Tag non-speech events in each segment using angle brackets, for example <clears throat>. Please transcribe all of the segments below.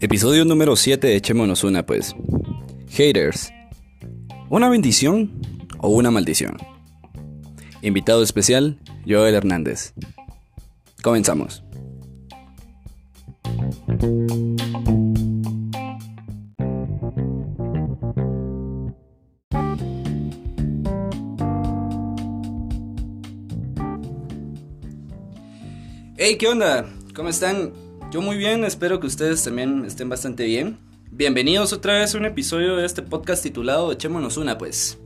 Episodio número 7 de Echémonos una, pues. Haters. ¿Una bendición o una maldición? Invitado especial, Joel Hernández. Comenzamos. Hey, ¿qué onda? ¿Cómo están? Yo muy bien, espero que ustedes también estén bastante bien. Bienvenidos otra vez a un episodio de este podcast titulado Echémonos una, pues.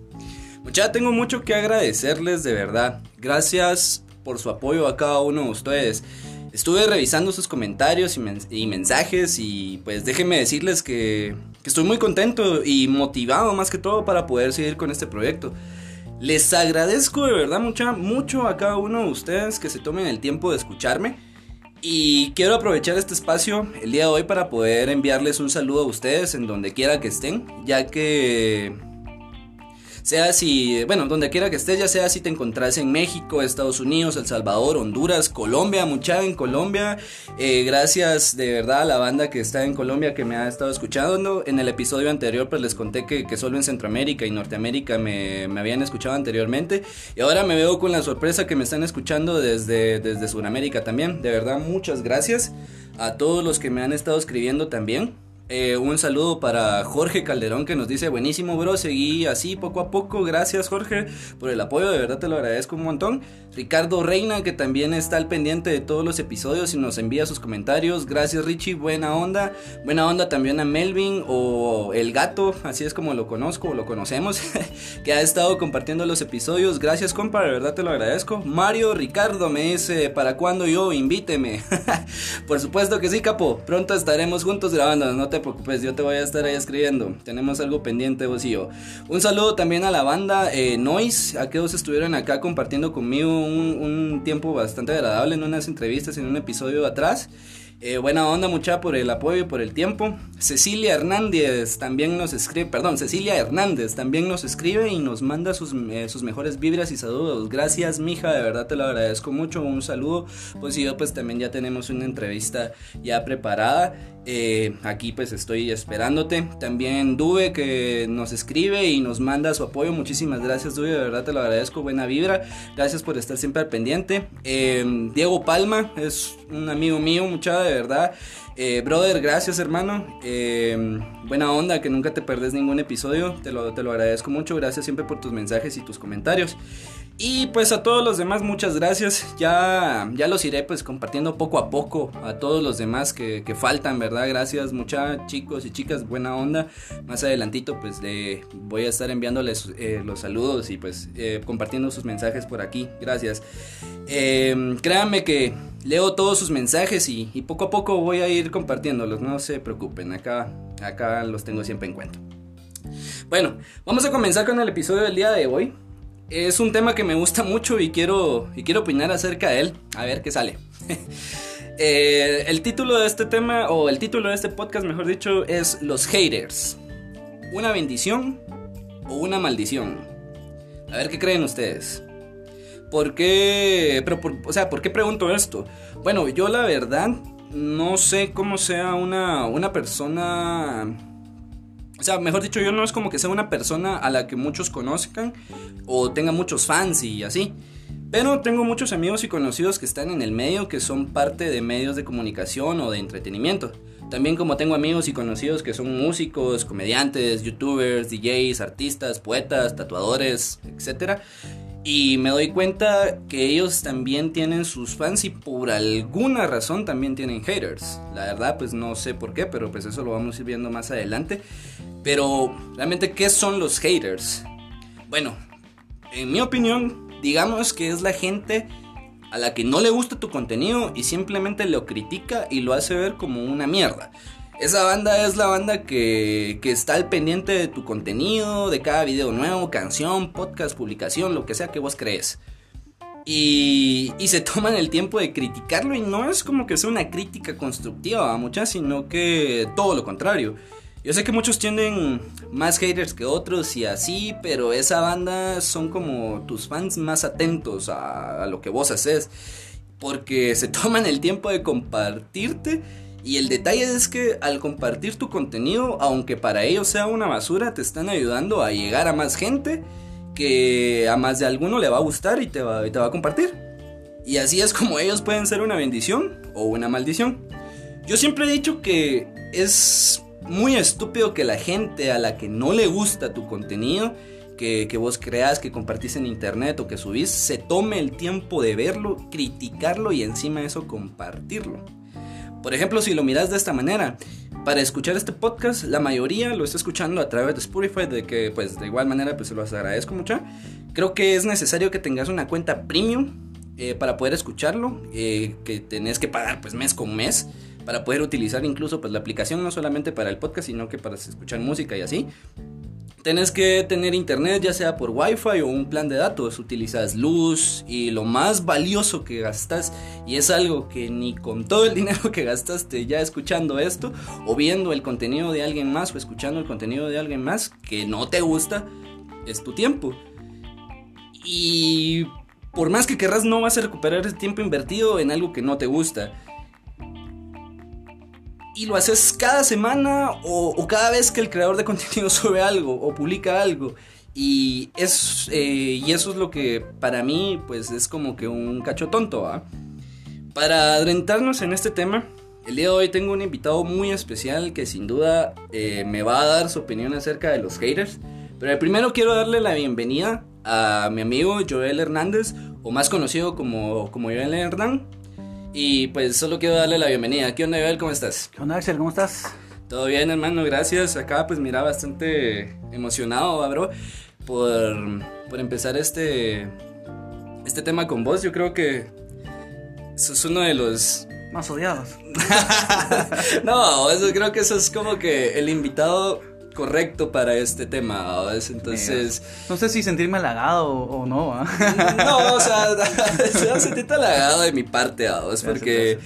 Mucha, tengo mucho que agradecerles de verdad. Gracias por su apoyo a cada uno de ustedes. Estuve revisando sus comentarios y, mensajes y pues déjenme decirles que, que estoy muy contento y motivado más que todo para poder seguir con este proyecto. Les agradezco de verdad mucha, mucho a cada uno de ustedes que se tomen el tiempo de escucharme. Y quiero aprovechar este espacio el día de hoy para poder enviarles un saludo a ustedes en donde quiera que estén, ya que sea si, bueno, donde quiera que estés, ya sea si te encontrás en México, Estados Unidos, El Salvador, Honduras, Colombia, mucha en Colombia. Eh, gracias de verdad a la banda que está en Colombia que me ha estado escuchando. En el episodio anterior pues les conté que, que solo en Centroamérica y Norteamérica me, me, habían escuchado anteriormente. Y ahora me veo con la sorpresa que me están escuchando desde, desde Sudamérica también. De verdad, muchas gracias a todos los que me han estado escribiendo también. Eh, un saludo para Jorge Calderón que nos dice, buenísimo bro, seguí así poco a poco, gracias Jorge por el apoyo, de verdad te lo agradezco un montón. Ricardo Reina que también está al pendiente de todos los episodios y nos envía sus comentarios, gracias Richie, buena onda. Buena onda también a Melvin o El Gato, así es como lo conozco o lo conocemos, <laughs> que ha estado compartiendo los episodios, gracias compa, de verdad te lo agradezco. Mario Ricardo me dice, ¿para cuándo yo? Invíteme. <laughs> por supuesto que sí, capo, pronto estaremos juntos grabando, no te preocupes, yo te voy a estar ahí escribiendo. Tenemos algo pendiente vos y yo. Un saludo también a la banda eh, Noise, a que dos estuvieron acá compartiendo conmigo un, un tiempo bastante agradable en unas entrevistas en un episodio atrás. Eh, buena onda mucha por el apoyo y por el tiempo. Cecilia Hernández también nos escribe, perdón, Cecilia Hernández también nos escribe y nos manda sus, eh, sus mejores vibras y saludos. Gracias, mija, de verdad te lo agradezco mucho. Un saludo. Pues yo pues también ya tenemos una entrevista ya preparada. Eh, aquí pues estoy esperándote. También Dube que nos escribe y nos manda su apoyo. Muchísimas gracias Dube, de verdad te lo agradezco. Buena vibra. Gracias por estar siempre al pendiente. Eh, Diego Palma es un amigo mío, mucha de verdad. Eh, brother, gracias hermano. buena onda, que nunca te perdes ningún episodio. Te lo, te lo agradezco mucho. Gracias siempre por tus mensajes y tus comentarios. Y pues a todos los demás muchas gracias. Ya, ya los iré pues compartiendo poco a poco a todos los demás que, faltan, ¿verdad? Gracias muchas chicos y chicas, buena onda. Más adelantito pues voy a estar enviándoles eh, los saludos y pues eh, compartiendo sus mensajes por aquí. Gracias. Eh, créanme que leo todos sus mensajes y, y, poco a poco voy a ir compartiéndolos. No se preocupen, acá, acá los tengo siempre en cuenta. Bueno, vamos a comenzar con el episodio del día de hoy es un tema que me gusta <laughs> mucho y quiero, y quiero opinar acerca de él. A ver qué sale. <laughs> Eh, el título de este tema, o el título de este podcast, mejor dicho, es Los haters. ¿Una bendición o una maldición? A ver qué creen ustedes. ¿Por qué? Pero o sea, ¿por qué pregunto esto? Bueno, yo la verdad no sé cómo sea una, una persona o sea, mejor dicho, yo no es como que sea una persona a la que muchos conozcan o tenga muchos fans y así. Pero tengo muchos amigos y conocidos que están en el medio, que son parte de medios de comunicación o de entretenimiento. También como tengo amigos y conocidos que son músicos, comediantes, youtubers, DJs, artistas, poetas, tatuadores, etc. Y me doy cuenta que ellos también tienen sus fans y por alguna razón también tienen haters. La verdad, pues no sé por qué, pero pues eso lo vamos a ir viendo más adelante. Pero, realmente, ¿qué son los haters? Bueno, en mi opinión, digamos que es la gente a la que no le gusta tu contenido y simplemente lo critica y lo hace ver como una mierda. Esa banda es la banda que, que, está al pendiente de tu contenido, de cada video nuevo, canción, podcast, publicación, lo que sea que vos crees. Y, y se <laughs> toman el tiempo de criticarlo y no es como que sea una crítica constructiva a muchas, sino que todo lo contrario. Yo sé que muchos tienen más haters que otros y así, pero esa banda son como tus fans más atentos a, lo que vos haces porque <laughs> se toman el tiempo de compartirte. Y el detalle es que al compartir tu contenido, aunque para ellos sea una basura, te están ayudando a llegar a más gente que a más de alguno le va a gustar y te va, y te va a compartir. Y así es como ellos pueden ser una bendición o una maldición. Yo siempre he dicho que es muy estúpido que la gente a la que no le gusta tu contenido que, vos creas, que compartís en internet o que subís, se tome el tiempo de verlo, criticarlo y encima de eso compartirlo. Por ejemplo, si lo miras de esta manera, para escuchar este podcast, la mayoría lo está escuchando a través de Spotify, de que pues de igual manera pues se los agradezco mucho. Creo que es necesario que tengas una cuenta premium eh, para poder escucharlo, eh, que tenés que pagar pues mes con mes para poder utilizar incluso pues la aplicación no solamente para el podcast, sino que para escuchar música y así. Tenés que tener internet ya sea por wifi o un plan de datos, utilizas luz y lo más valioso que gastas y es algo que ni con todo el <laughs> dinero que gastaste ya escuchando esto o viendo el contenido de alguien más o escuchando el contenido de alguien más que no te gusta es tu tiempo. Y por más que querrás no vas a recuperar ese tiempo invertido en algo que no te gusta y lo haces cada semana o, cada vez que el creador de <laughs> contenido sube algo o publica algo. Y, es, eh, y eso es lo que para mí pues es como que un cacho tonto. Para adentrarnos en este tema, el día de hoy tengo un invitado muy especial que sin duda eh, me va a dar su opinión acerca de los haters. Pero primero quiero darle la bienvenida a mi amigo Joel Hernández, o más conocido como, como Joel Hernán. Y pues solo quiero darle la bienvenida. ¿Qué onda, Joel? ¿Cómo estás? ¿Qué onda, Axel? ¿Cómo estás? Todo bien, hermano, gracias. Acá pues mira bastante emocionado, bro, por, por empezar este, este tema con vos. Yo creo que sos uno de los... Más odiados. <laughs> no, eso, creo que eso es como que el invitado correcto para este tema, Entonces... No sé si sentirme halagado o, no, No, o sea, <laughs> <laughs> se sentirte halagado de mi parte, ¿sabes? Porque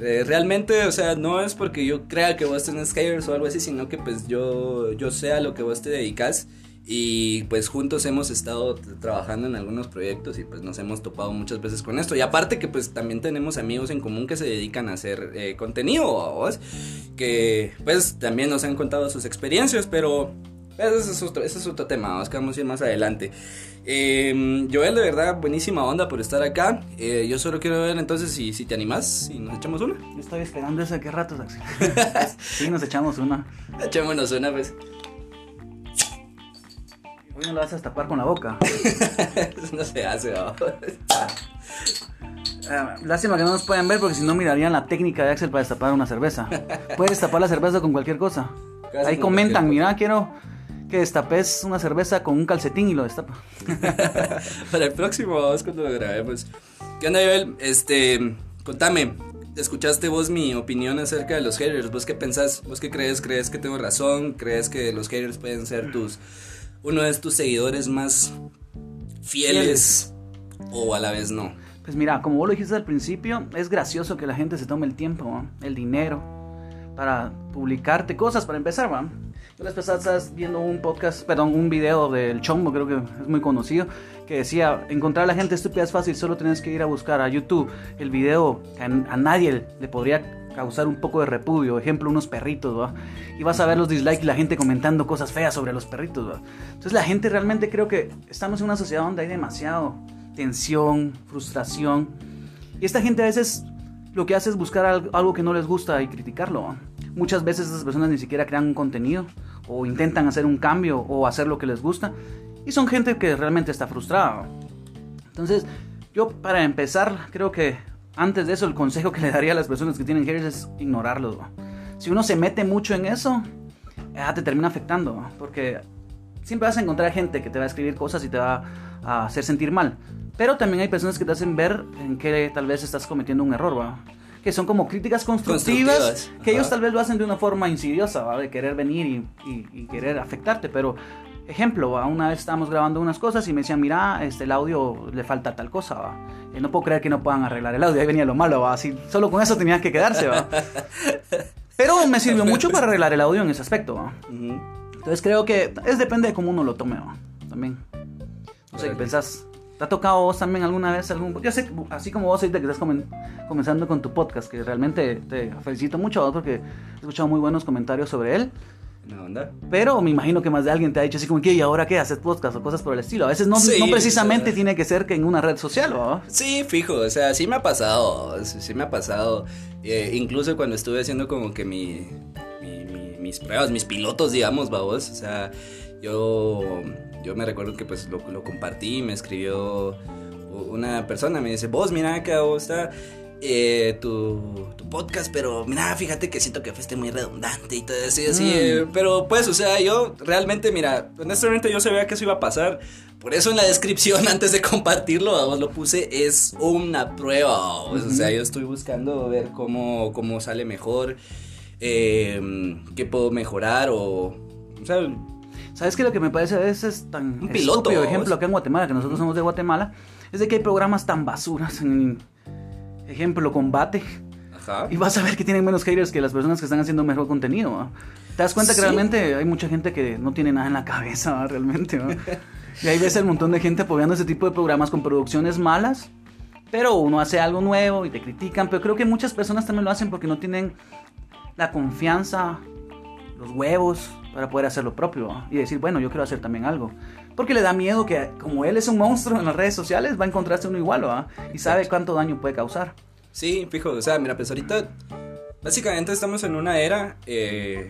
eh, realmente, o sea, no es porque yo crea que vos tenés haters o algo así, sino que pues yo, yo sé a lo que vos te dedicas y pues juntos hemos estado trabajando en algunos proyectos y pues nos hemos topado muchas veces con esto. Y aparte que pues también tenemos amigos en común que se dedican a hacer eh, contenido, ¿vos? que pues también nos han contado sus experiencias, pero ese es otro, ese es otro tema, vamos, que vamos a ir más adelante. Eh, Joel, de verdad, buenísima onda por estar acá. Eh, yo solo quiero ver entonces si, si te animas y nos echamos una. Yo estoy esperando eso, ¿qué rato, <laughs> sí, nos echamos una. Echémonos una, pues. Hoy no lo vas a tapar con la boca. Eso <laughs> no se hace, ¿no? Ah, lástima que no nos pueden ver porque si no mirarían la técnica de Axel para destapar una cerveza. Puedes destapar la cerveza con cualquier cosa. Ahí comentan, mira, quiero que destapes una cerveza con un calcetín y lo destapa. <laughs> para el próximo, vamos cuando lo grabemos. ¿Qué onda, Joel? Este, contame, escuchaste vos mi opinión acerca de los haters. ¿Vos qué pensás? ¿Vos qué crees? ¿Crees que tengo razón? ¿Crees que los haters pueden ser tus uno de tus seguidores más fieles, o a la vez no? Pues mira, como vos lo dijiste al principio, es gracioso que la gente se tome el tiempo, el dinero, para publicarte cosas, para empezar, ¿va? Yo las pasadas viendo un podcast, perdón, un video del Chombo, creo que es muy conocido, que decía, encontrar a la gente estúpida es fácil, solo tienes que ir a buscar a YouTube el video que a nadie le podría causar un poco de repudio. Ejemplo, unos perritos, ¿va? Y vas a ver los dislikes y la gente comentando cosas feas sobre los perritos, ¿va? Entonces la gente realmente creo que estamos en una sociedad donde hay demasiado tensión, frustración. Y esta gente a veces lo que hace es buscar algo que no les gusta y criticarlo. Muchas veces esas personas ni siquiera crean un contenido o intentan hacer un cambio o hacer lo que les gusta. Y son gente que realmente está frustrada. Entonces, yo para empezar creo que antes de eso, el consejo que le daría a las personas que tienen haters es ignorarlos. Si uno se mete mucho en eso, ya te termina afectando. Porque siempre vas a encontrar gente que te va a escribir cosas y te va a hacer sentir mal. Pero también hay personas que te hacen ver en que tal vez estás cometiendo un error, ¿va? Que son como críticas constructivas, que ellos tal vez lo hacen de una forma insidiosa, ¿va? De querer venir y, y querer afectarte, pero Ejemplo, una vez estábamos grabando unas cosas y me decían, mira, este, el audio le falta tal cosa, ¿va? Y no puedo creer que no puedan arreglar el audio, ahí venía lo malo, ¿va? Así, solo con eso tenía que quedarse, ¿va? <laughs> Pero me sirvió mucho para arreglar el audio en ese aspecto, ¿va? Entonces creo que es depende de cómo uno lo tome, ¿va? También. No sé, ¿qué pensás? ¿Te ha tocado vos también alguna vez algún... Yo sé, así como vos ahorita que estás comen- comenzando con tu podcast, que realmente te felicito mucho a vos porque he escuchado muy buenos comentarios sobre él. Pero me imagino que más de alguien te ha dicho así como que, ¿y ahora qué? ¿Haces podcast o cosas por el estilo? A veces no, Sí, no precisamente o sea. tiene que ser que en una red social, ¿no? Sí, fijo, o sea, sí me ha pasado, sí, me ha pasado. Eh, incluso cuando estuve haciendo como que mi, mi- mi- mis pruebas, mis pilotos, digamos, babos, o sea, yo, yo me recuerdo que pues lo, lo compartí, me escribió una persona, me dice, vos mira que vos está eh, tu, tu podcast, pero mira, fíjate que siento que fuiste muy redundante y todo eso, y así, Mm. eh, pero pues, o sea, yo realmente, mira, honestamente yo sabía que eso iba a pasar. Por eso en la descripción, <laughs> antes de compartirlo, vamos, lo puse, es una prueba, o sea, yo estoy buscando ver cómo, cómo sale mejor, eh, qué puedo mejorar o... O sea, ¿Sabes qué? Lo que me parece a veces tan Un piloto, estúpido, ejemplo, acá en Guatemala, que nosotros somos de Guatemala, es de que hay programas tan basuras en, ejemplo, combate, ajá. y vas a ver que tienen menos haters que las personas que están haciendo mejor contenido, ¿no? Te das cuenta que Sí. realmente hay mucha gente que no tiene nada en la cabeza, ¿no? realmente, ¿no? Y ahí ves el montón de gente apoyando ese tipo de programas con producciones malas, pero uno hace algo nuevo y te critican, pero creo que muchas personas también lo hacen porque no tienen la confianza, los huevos para poder hacer lo propio y decir, bueno, yo quiero hacer también algo. Porque le da miedo que, como él es un monstruo en las redes sociales, va a encontrarse uno igual, ¿va? Y sabe cuánto daño puede causar. Sí, fijo, o sea, mira, pues ahorita básicamente estamos en una era eh,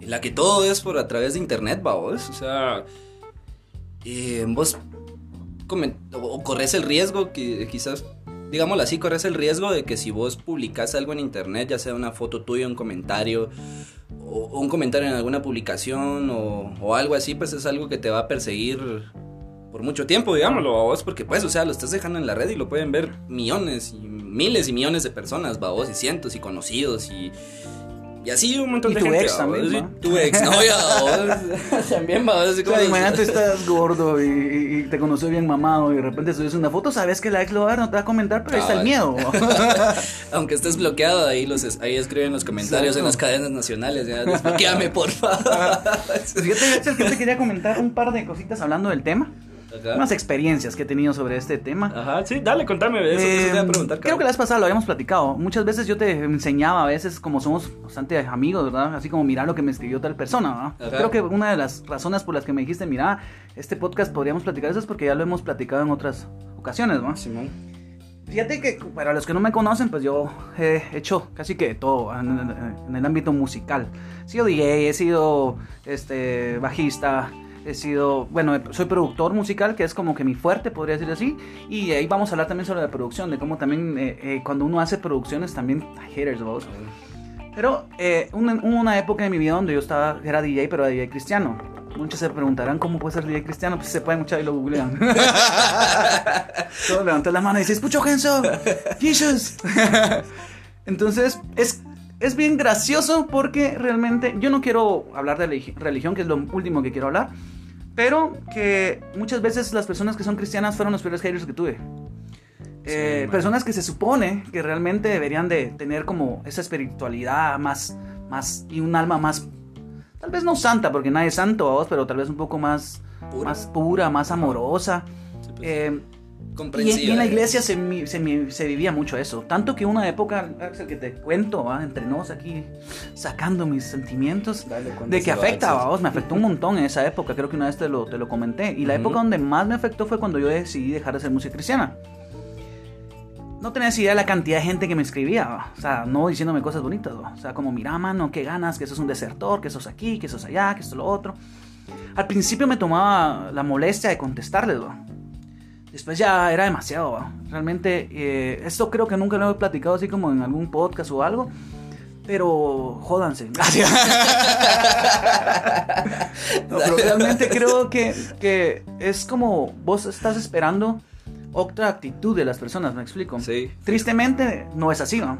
en la que todo es por a través de internet, vamos, o sea, eh, vos comen- o, corres el riesgo que quizás, digámoslo así, corres el riesgo de que si vos publicas algo en internet, ya sea una foto tuya, un comentario, o, un comentario en alguna publicación, o, o algo así, pues es algo que te va a perseguir por mucho tiempo, digámoslo, vos, porque pues, o sea, lo estás dejando en la red y lo pueden ver millones y miles y millones de personas, vos, y cientos y conocidos y... Y así un montón Y de tu gente. ex también, ¿va? Tu ex novia, babos, también, así O como... sea, imagínate, estás gordo y, y- y te conoció bien mamado y de repente subes una foto, sabes que la ex lo va a ver, no te va a comentar, pero ahí está el miedo. <laughs> Aunque estés bloqueado, ahí los ahí escriben los comentarios en las cadenas nacionales, ya, desbloqueame, por favor. <laughs> Fíjate, que te quería comentar un par de cositas hablando del tema. Ajá. Unas experiencias que he tenido sobre este tema. Ajá, sí, dale, contame, eso, eso te iba a preguntar. creo que la vez pasada lo habíamos platicado. Muchas veces yo te enseñaba, a veces como somos bastante amigos, ¿verdad? Así como mirar lo que me escribió tal persona, ¿verdad? Creo que una de las razones por las que me dijiste, mira, este podcast podríamos platicar eso es porque ya lo hemos platicado en otras ocasiones, ¿no? Simón. Fíjate que para los que no me conocen, pues yo he hecho casi que todo en, en- en el ámbito musical. He sido DJ, he sido este, bajista, he sido, bueno, soy productor musical, que es como que mi fuerte, podría decir así. Y ahí vamos a hablar también sobre la producción, de cómo también eh, eh, cuando uno hace producciones también hay haters, vos. Pero eh, una, una época de mi vida donde yo estaba, era DJ, pero era DJ cristiano. Muchos se preguntarán cómo puede ser DJ cristiano, pues se pueden muchar y lo googlean. <laughs> Todos levantan la mano y dicen, escucho Genso, Jesus. <laughs> Entonces, es, es bien gracioso porque realmente yo no quiero hablar de religi- religión, que es lo último que quiero hablar, pero que muchas veces las personas que son cristianas fueron los peores haters que tuve. Eh, personas que se supone que realmente deberían de tener como esa espiritualidad más, más y un alma más, tal vez no santa, porque nadie es santo, vamos, pero tal vez un poco más Pura. más pura, más amorosa. Sí, pues, Eh, comprensiva, y en la iglesia se, se, se vivía mucho eso. Tanto que una época, Axel, que te cuento, ¿va? entre nos aquí, sacando mis sentimientos, Dale, de que afecta, vamos, me afectó un montón en esa época, creo que una vez te lo, te lo comenté. Y la Ujú. época donde más me afectó fue cuando yo decidí dejar de hacer música cristiana. No tenías idea de la cantidad de gente que me escribía, ¿va? o sea, no diciéndome cosas bonitas, ¿va? o sea, como, mira, mano, qué ganas, que sos un desertor, que sos aquí, que sos allá, que sos lo otro. Al principio me tomaba la molestia de contestarles, ¿va? Después ya era demasiado, ¿va? Realmente, eh, esto creo que nunca lo he platicado así como en algún podcast o algo. Pero jódanse. <laughs> No, pero realmente creo que, que es como vos estás esperando otra actitud de las personas, ¿me explico? Sí. Tristemente no es así, ¿no?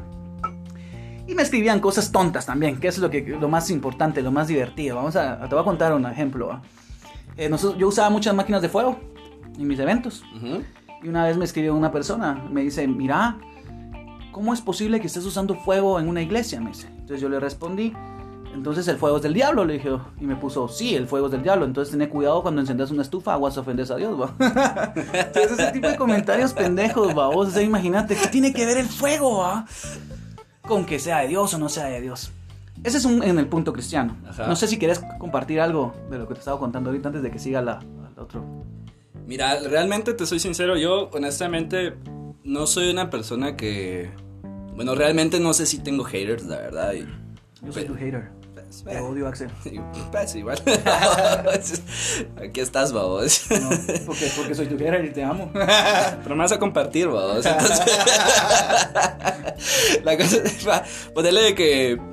Y me escribían cosas tontas también, que es lo, que, lo más importante, lo más divertido. Vamos a, te voy a contar un ejemplo. ¿va? Eh, nosotros- yo usaba muchas máquinas de fuego en mis eventos. Y una vez me escribió una persona, me dice, mira, ¿cómo es posible que estés usando fuego en una iglesia? Me dice. Entonces yo le respondí, Entonces el fuego es del diablo, le dije. Y me puso, sí, el fuego es del diablo. Entonces ten cuidado cuando encendas una estufa, aguas ofendes a Dios, va. <laughs> Entonces ese tipo de comentarios pendejos, va. O sea, imagínate, ¿qué tiene que ver el fuego, va? Con que sea de Dios o no sea de Dios. Ese es un en el punto cristiano. Ajá. No sé si quieres compartir algo de lo que te estaba contando ahorita antes de que siga la, al otro. Mira, realmente te soy sincero, yo honestamente no soy una persona que... Bueno, realmente no sé si tengo haters, la verdad. y- Yo soy tu hater. pues, Te odio, Axel. <laughs> pues, igual. <laughs> Aquí estás, babos. No, porque, porque soy tu hater y te amo. <laughs> Pero me vas a compartir, babos. Entonces... La cosa es, ponerle de que...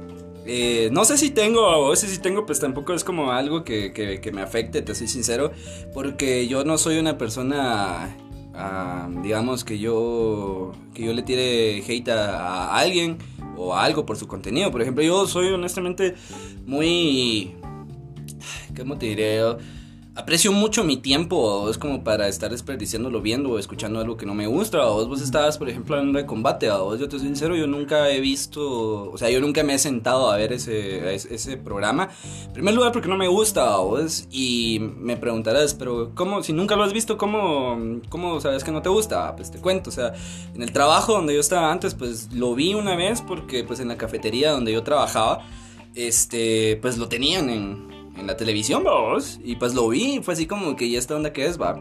eh, no sé si tengo, o sé si tengo, pues tampoco es como algo que, que- que me afecte, te soy sincero, porque yo no soy una persona, digamos, que yo, que yo le tire hate a, a alguien o a algo por su contenido. Por ejemplo, yo soy honestamente muy, ¿cómo te diré? Aprecio mucho mi tiempo, o es como para estar desperdiciándolo viendo o escuchando algo que no me gusta. O vos estabas, por ejemplo, hablando de combate. O yo te soy sincero, yo nunca he visto, o sea, yo nunca me he sentado a ver ese, ese, programa. En primer lugar, porque no me gusta. Y me preguntarás, pero ¿cómo? Si nunca lo has visto, ¿cómo, cómo sabes que no te gusta? Pues te cuento, o sea, en el trabajo donde yo estaba antes, pues lo vi una vez porque, pues en la cafetería donde yo trabajaba, este, pues lo tenían en, en la televisión, vamos. Y pues lo vi, y fue así como que ya esta onda que es, va.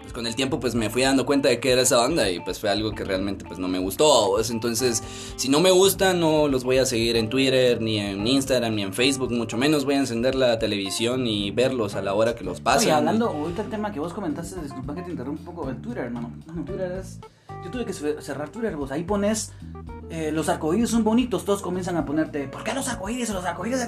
Pues con el tiempo pues me fui dando cuenta de que era esa onda y pues fue algo que realmente pues no me gustó, ¿vos? Entonces, si no me gusta, no los voy a seguir en Twitter, ni en Instagram, ni en Facebook, mucho menos voy a encender la televisión y verlos a la hora que los pasen. Oye, hablando ahorita el tema que vos comentaste, disculpa que te interrumpa un poco, el Twitter, hermano. Twitter es... Yo tuve que ce- cerrar Twitter, vos. Ahí pones... eh, los arcoíris son bonitos, todos comienzan a ponerte... ¿Por qué los arcoíris los arcoíris?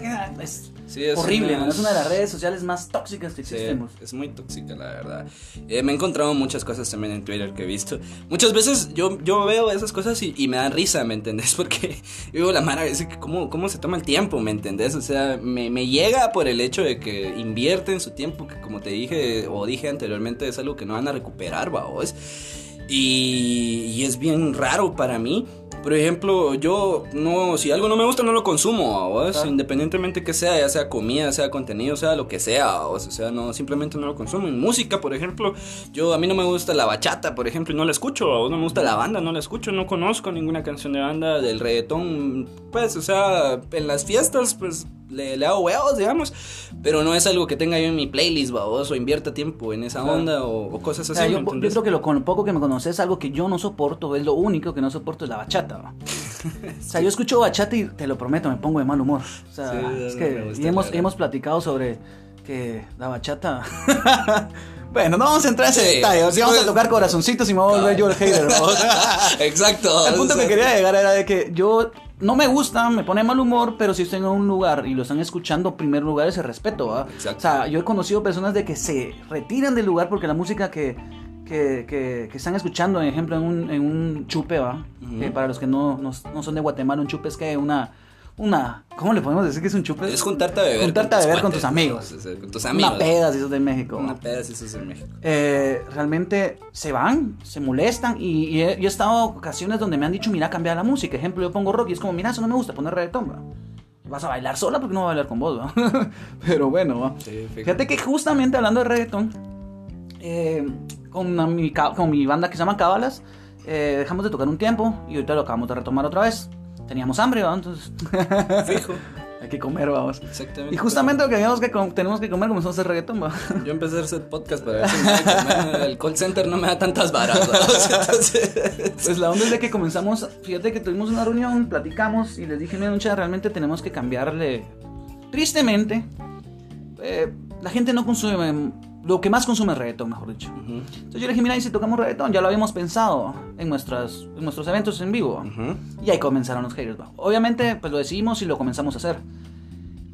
Es, Sí, es horrible, una-. Es una de las redes sociales más tóxicas que Sí, vos. es muy tóxica, la verdad. Eh, me he encontrado muchas cosas también en Twitter que he visto. Muchas veces yo, yo veo esas cosas y, y me dan risa, ¿me entendés? <laughs> Porque digo, la mara, es que cómo, cómo se toma el tiempo, ¿me entendés? O sea, me, me llega por el hecho de que invierten su tiempo, que como te dije o dije anteriormente, es algo que no van a recuperar, ¿vaos? Y, y es bien raro para mí. Por ejemplo, yo no, si algo no me gusta no lo consumo, ¿vos? Claro. independientemente que sea, ya sea comida, sea contenido, sea lo que sea, ¿vos? o sea, no, simplemente no lo consumo. En música, por ejemplo, yo a mí no me gusta la bachata, por ejemplo, y no la escucho, ¿vos? no me gusta la banda, no la escucho, no conozco ninguna canción de banda del reggaetón, pues, o sea, en las fiestas, pues, le, le hago huevos, digamos, pero no es algo que tenga yo en mi playlist, ¿vos? o invierta tiempo en esa Claro. onda o, o cosas O así. sea, ¿me yo, creo que lo, con lo poco que me conoces, algo que yo no soporto, es lo único que no soporto es la bachata. <laughs> O sea, yo escucho bachata y te lo prometo, me pongo de mal humor. O sea, Sí, es no que me gusta, y hemos, hemos platicado sobre que la bachata. <laughs> bueno, no vamos a entrar en ese Sí, detalle. Si vamos a pues- tocar corazoncitos y me voy a volver yo el hater. <laughs> <laughs> Exacto. El punto que quería llegar era de que yo no me gusta, me pone mal humor, pero si estoy en un lugar y lo están escuchando, primer lugar ese respeto, ¿va? Exacto. O sea, yo he conocido personas de que se retiran del lugar porque la música que, que, que- que están escuchando, por ejemplo, en un, en un chupe, ¿va? Que para los que no, no, no son de Guatemala, un chupe es que una, una, ¿cómo le podemos decir que es un chupe? Es juntarte a beber. Juntarte a beber con tus amigos. con tus amigos. Una peda, si sos de México. ¿va? Una peda si sos en México. eh, realmente se van, se molestan y, y he, yo he estado en ocasiones donde me han dicho, mira, cambia la música. Ejemplo, yo pongo rock y es como, mira, eso no me gusta, poner reggaetón, ¿va? Vas a bailar sola porque no voy a bailar con vos, ¿va? <laughs> Pero bueno, ¿va? Sí, fíjate. Que justamente hablando de reggaetón, eh, con, una- mi, ca- con mi banda que se llama Cábalas, eh, dejamos de tocar un tiempo y ahorita lo acabamos de retomar otra vez. Teníamos hambre, ¿va? Entonces <laughs> Fijo. hay que comer, vamos. Exactamente. Y justamente lo que teníamos que com- tenemos que comer comenzamos a hacer reggaetón, ¿va? Yo empecé a hacer podcast para ver si me el call center no me da tantas varas. Entonces, <laughs> Pues la onda es de que comenzamos, fíjate que tuvimos una reunión, platicamos y les dije, mira, mucha, realmente tenemos que cambiarle. Tristemente, eh, la gente no consume, lo que más consume es reggaetón, mejor dicho. Ujú, Entonces yo le dije, mira, y si tocamos reggaetón, ya lo habíamos pensado en, nuestras, en nuestros eventos en vivo. ujú. Y ahí comenzaron los haters. Obviamente, pues lo decidimos y lo comenzamos a hacer.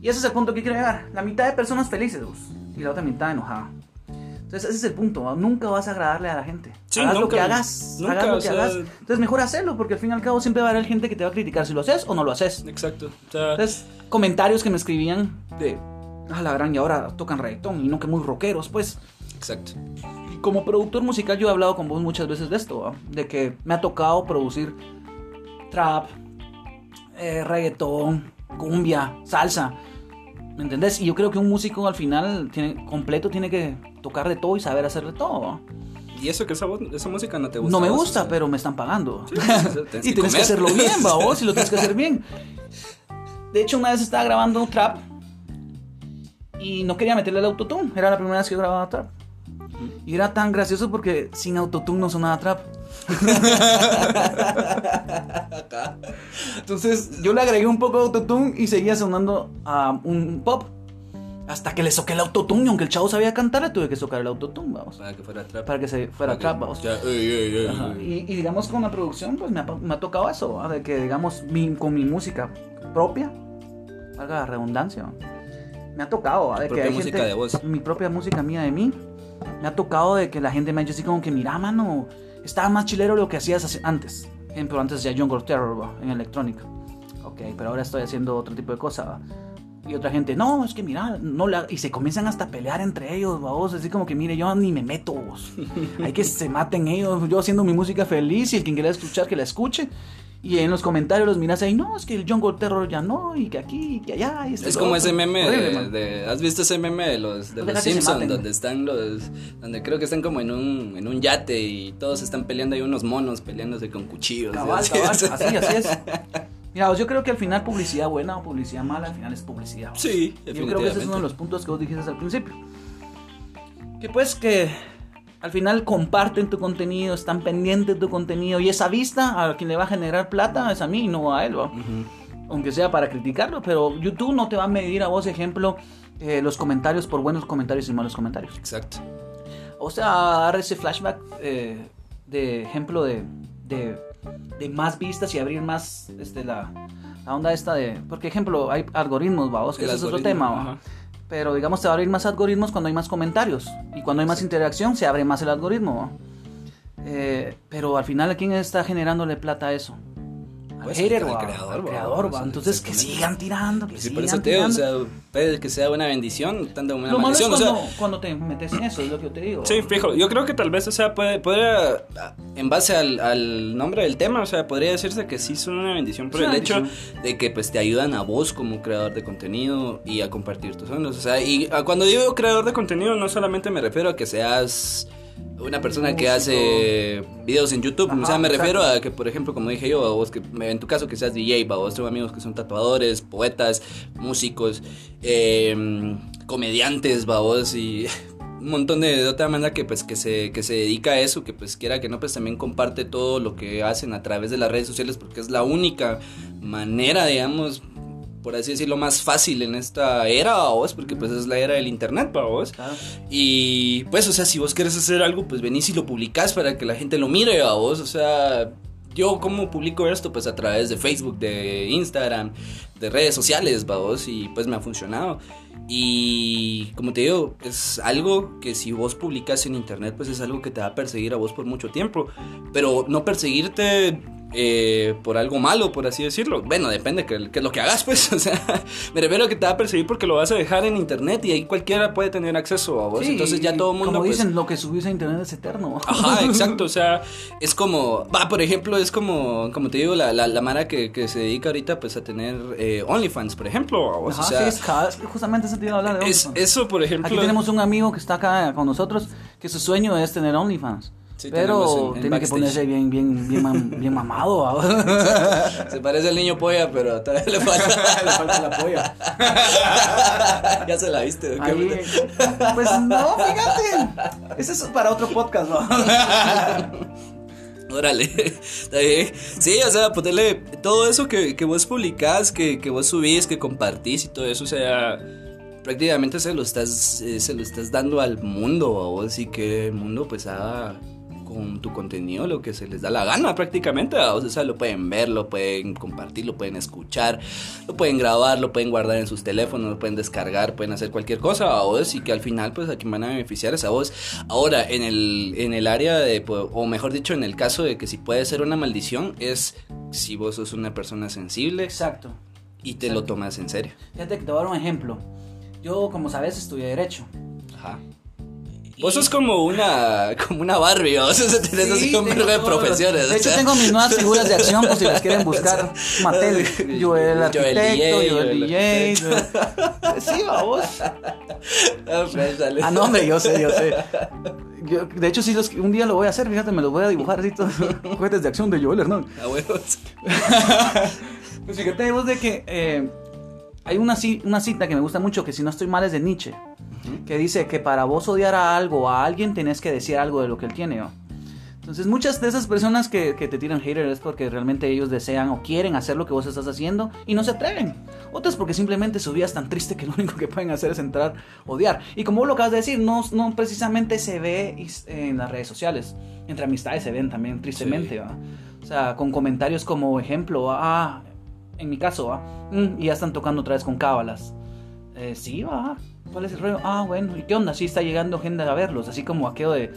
Y ese es el punto que quiero llegar. La mitad de personas felices, vos, y la otra mitad enojada. Entonces ese es el punto. ¿va? Nunca vas a agradarle a la gente. Sí, hagas lo nunca, que hagas. nunca, hagas lo que sea- hagas. Entonces mejor hacerlo, porque al fin y al cabo siempre va a haber gente que te va a criticar si lo haces o no lo haces. Exacto. O sea, Entonces, comentarios que me escribían de, ah, la gran, y ahora tocan reggaetón y no que muy rockeros, pues. exacto. Como productor musical yo he hablado con vos muchas veces de esto, ¿va? de que me ha tocado producir trap, eh, reggaetón, cumbia, salsa. ¿Me entendés? Y yo creo que un músico al final tiene, completo tiene que tocar de todo y saber hacer de todo. ¿va? Y eso que esa, voz- esa música no te gusta. No me gusta, o sea. pero me están pagando. Sí, <laughs> tienes y que tienes que hacerlo bien, va vos, y lo tienes que hacer <laughs> bien. De hecho, una vez estaba grabando un trap y no quería meterle el autotune. Era la primera vez que yo grababa trap. Y era tan gracioso porque sin autotune no sonaba trap. <laughs> Entonces yo le agregué un poco de autotune y seguía sonando a un pop. Hasta que le soqué el autotune, y aunque el chavo sabía cantar, le tuve que socar el autotune, vamos. Para que fuera trap. Para que se fuera trap, vamos. Ya, ey. Y, y digamos con la producción, pues me ha, me ha tocado eso, ¿va? de que digamos mi- con mi música propia, valga la redundancia, ¿va? Me ha tocado, ¿va? de que hay música gente- de mi propia música mía de mí, me ha tocado de que la gente me ha dicho así como que mira, mano, estaba más chilero lo que hacías antes, ejemplo, antes hacía Jungle Terror en electrónica, ok, pero ahora estoy haciendo otro tipo de cosas, ¿va? Y otra gente, no, es que mira, no la... y se comienzan hasta a pelear entre ellos, vos, así como que mire, yo ni me meto, vos. <laughs> Hay que se maten ellos, yo haciendo mi música feliz y el quien quiera escuchar que la escuche. Y en los comentarios los miras ahí, no, es que el Jungle Terror ya no, y que aquí, y que allá. Y esto y Es como otro". ese meme Horrible, de, ¿Has visto ese meme de los, de los Simpsons? maten. Donde están los. Donde creo que están como en un, en un yate y todos están peleando. Hay unos monos peleándose con cuchillos. Cabal, así, cabal, <laughs> así, así es. Mira, pues yo creo que al final publicidad buena o publicidad mala, al final es publicidad. Sí, Yo creo que ese es uno de los puntos que vos dijiste al principio. Que pues que al final comparten tu contenido, están pendientes de tu contenido y esa vista a quien le va a generar plata es a mí, no a él, ¿va? Aunque sea para criticarlo, pero YouTube no te va a medir a vos, ejemplo, eh, los comentarios por buenos comentarios y malos comentarios. Exacto. O sea, dar ese flashback eh, de ejemplo de, de, de más vistas y abrir más este, la, la onda esta de... Porque, ejemplo, hay algoritmos, vamos, que ese es otro tema, ¿va? Pero, digamos, te va a abrir más algoritmos cuando hay más comentarios. Y cuando hay más interacción, se abre más el algoritmo. Eh, pero al final, ¿a quién está generándole plata a eso? Al Pues, hater, al ¿va? creador, creador, ¿va? Entonces, que sigan tirando, que Sí, sigan por eso te digo, o sea, puede que sea una bendición, tanto una Lo malo es maldición. o sea, cuando, te metes en eso, es lo que yo te digo. Sí, fijo. Yo creo que tal vez, o sea, puede, puede en base al, al nombre del tema, o sea, podría decirse que sí son una bendición por Es el hecho de que pues te ayudan a vos como creador de contenido y a compartir tus ondas. O sea, y a- cuando digo creador de contenido, no solamente me refiero a que seas una persona que hace videos en YouTube, Ajá, o sea, me exacto. refiero a que, por ejemplo, como dije yo, a vos que en tu caso que seas DJ, a vos tengo amigos que son tatuadores, poetas, músicos, eh, comediantes, va vos y <laughs> un montón de, de otra manera que pues que se, que se dedica a eso, que pues quiera que no, pues también comparte todo lo que hacen a través de las redes sociales porque es la única manera, digamos, por así decirlo, más fácil en esta era, ¿va vos, porque pues es la era del internet, ¿va vos. Claro. Y pues, o sea, si vos querés hacer algo, pues venís y lo publicás para que la gente lo mire a vos. O sea, yo como publico esto, pues a través de Facebook, de Instagram, de redes sociales, vos, y pues me ha funcionado. Y como te digo, es algo que si vos publicas en internet, pues es algo que te va a perseguir a vos por mucho tiempo. Pero no perseguirte eh, por algo malo, por así decirlo. Bueno, depende que, que es lo que hagas, pues. <laughs> O sea, me refiero a que te va a perseguir porque lo vas a dejar en internet y ahí cualquiera puede tener acceso a vos. Sí, Entonces ya todo el mundo. Como pues, dicen, lo que subís a internet es eterno. Ajá, <laughs> exacto, o sea, es como, va, por ejemplo, es como, como te digo, la, la, la Mara que, que se dedica ahorita pues a tener eh, OnlyFans, por ejemplo, Ajá, o sea, sí, es, cada- justamente se te iba a hablar de es- OnlyFans. eso, por ejemplo, Aquí tenemos un amigo que está acá con nosotros que su sueño es tener OnlyFans. Sí, pero en- en tiene que ponerse bien, bien, bien, mam- bien mamado. ¿va? <laughs> se parece al niño polla, pero todavía le falta, <laughs> Le falta la polla. <laughs> ya se la viste, ¿o qué? Ahí, pues no, fíjate. Ese es para otro podcast, ¿no? Órale, está bien. Sí, o sea, ponerle todo eso que, que vos publicás, que, que vos subís, que compartís y todo eso, o sea, prácticamente se lo estás, eh, se lo estás dando al mundo, a vos, y que el mundo pues haga con tu contenido lo que se les da la gana prácticamente, a vos, o sea, lo pueden ver, lo pueden compartir, lo pueden escuchar, lo pueden grabar, lo pueden guardar en sus teléfonos, lo pueden descargar, pueden hacer cualquier cosa a vos y que al final pues a quien van a beneficiar es a vos. Ahora, en el, en el área de, pues, o mejor dicho, en el caso de que si puede ser una maldición, es si vos sos una persona sensible Exacto. y te lo tomas en serio. Fíjate que te voy a dar un ejemplo. Yo, como sabes, estudié Derecho. Ajá. Vos sos como una, como una Barbie, <laughs> sea, tenés Sí, así un de profesiones. De o hecho, sea. tengo mis nuevas figuras de acción, por si las quieren buscar. <laughs> Mattel, Joel Joel arquitecto, Joel Joel DJ. Joel- Sí, vamos. <laughs> Ah, pues. Ah, no, hombre, yo sé, yo sé. Yo, de hecho, sí, los, un día lo voy a hacer, fíjate, me los voy a dibujar así todos. Juguetes de acción de Joel Hernández. A huevos. Pues fíjate vos de que eh, hay una, una cita que me gusta mucho, que si no estoy mal es de Nietzsche, que dice que para vos odiar a algo, a alguien, tenés que decir algo de lo que él tiene. ¿no? Entonces muchas de esas personas que, que te tiran hater es porque realmente ellos desean o quieren hacer lo que vos estás haciendo y no se atreven. Otras porque simplemente su vida es tan triste que lo <laughs> único que pueden hacer es entrar, odiar. Y como vos lo acabas de decir, no, no precisamente se ve en las redes sociales. Entre amistades se ven también tristemente. Sí. ¿va? O sea, con comentarios como ejemplo, ah, en mi caso, ¿va? Mm, y ya están tocando otra vez con cábalas. Eh, sí, va. ¿Cuál es el rollo? Ah, bueno, ¿y qué onda? Sí está llegando gente a verlos, así como aquello de...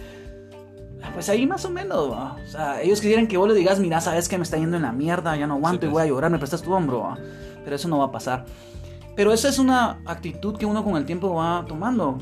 "Ah, Pues ahí más o menos, ¿va? O sea, ellos quisieran que vos le digas, mira, sabes que me está yendo en la mierda, ya no aguanto Sí, y pues. voy a llorar, me prestas tu hombro, ¿va? Pero eso no va a pasar. Pero esa es una actitud que uno con el tiempo va tomando.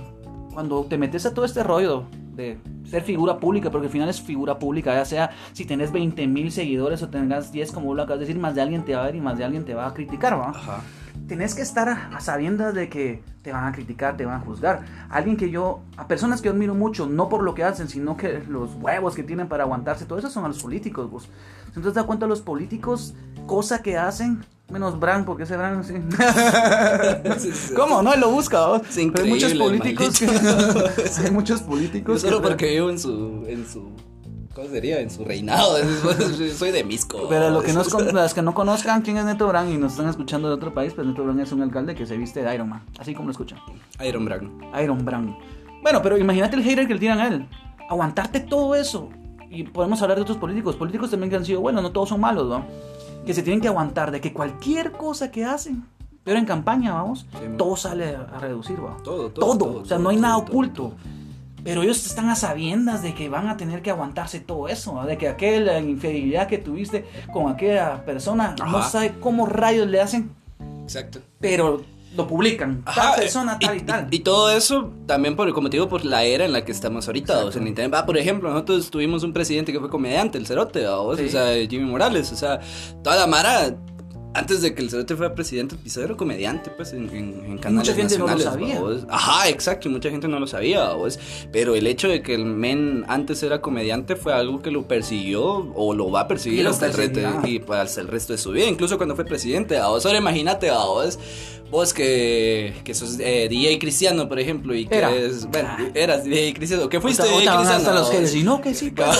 Cuando te metes a todo este rollo de ser figura pública, porque al final es figura pública, ya sea si tenés 20 mil seguidores o tengas 10, como lo acabas de decir, más de alguien te va a ver y más de alguien te va a criticar, ¿va? Ajá. Tenés que estar a, sabiendas de que te van a criticar, te van a juzgar. Alguien que yo, a personas que yo admiro mucho, no por lo que hacen, sino que los huevos que tienen para aguantarse, todo eso son a los políticos, vos. Entonces, da cuenta los políticos, cosa que hacen, menos Bran, porque ese Bran, sí. <laughs> ¿Cómo? No, él lo busca, vos. Pero hay muchos políticos que, <laughs> hay muchos Yo políticos solo que- porque vivo en su, en su, ¿cómo sería? En su reinado. <laughs> Soy de Misco. Pero lo que no, <laughs> las que no conozcan quién es Neto Brand y nos están escuchando de otro país, pues Neto Brand es un alcalde que se viste de Iron Man, así como lo escuchan. Iron Brown. Iron Brown. Bueno, pero imagínate el hater que le tiran a él. Aguantarte todo eso. Y podemos hablar de otros políticos. Políticos también que han sido buenos, no todos son malos, ¿no? Que se tienen que aguantar de que cualquier cosa que hacen, pero en campaña, vamos, Sí, todo sale a, reducir, ¿va? Todo, Todo, todo, o sea, todo, no hay todo, nada todo, oculto. Pero ellos están a sabiendas de que van a tener que aguantarse todo eso, ¿va? de que aquella infidelidad que tuviste con aquella persona, no Ajá. sabe cómo rayos le hacen, Exacto. pero lo publican. Ajá, tal persona, tal y, tal. Y, todo eso también, por, como te digo, por la era en la que estamos ahorita. O sea, en internet. Ah, por ejemplo, nosotros tuvimos un presidente que fue comediante, el Cerote, ¿va? Sí. o sea, Jimmy Morales. O sea, toda la Mara, antes de que el Cerote fuera presidente, pues era comediante, pues, en, en, en canales mucha gente no lo nacionales, sabía. Ajá, exacto, y mucha gente no lo sabía, vos? Pero el hecho de que el men antes era comediante fue algo que lo persiguió o lo va a perseguir hasta el, resto, perseguirá. y para hasta el resto de su vida, incluso cuando fue presidente. Vos ahora imagínate, vos, vos que, que sos eh, DJ cristiano, por ejemplo, y que Era. es, bueno, eras DJ cristiano, que fuiste DJ cristiano. hasta los haters, y no que sí, pues. <laughs>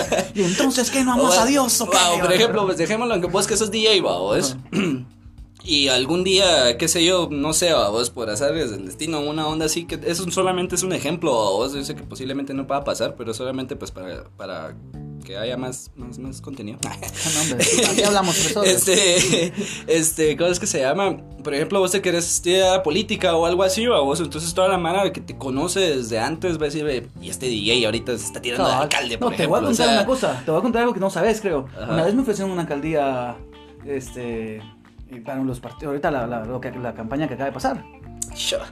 <laughs> y entonces que no amas O- a Dios, ¿o qué? wow, por ejemplo, pues dejémoslo en que vos que sos DJ, va, vos. <clears throat> Y algún día, qué sé yo, no sé, va, vos por azares del destino, una onda así, que eso solamente es un ejemplo, va, vos. Yo sé que posiblemente no pueda pasar, pero solamente pues para, para que haya más, más, más contenido. <laughs> Aquí hablamos. Este, este, ¿cómo es que se llama? Por ejemplo, vos te querés estudiar política o algo así, va vos, entonces toda la mano que te conoce desde antes va a decir, "Ve, y este DJ ahorita se está tirando de Cabal. alcalde, por no, te ejemplo. voy a o contar sea, una cosa, te voy a contar algo que no sabes, creo. Ajá. Una vez me ofrecieron una alcaldía, este, y para los partidos, ahorita la, la, la campaña que acaba de pasar.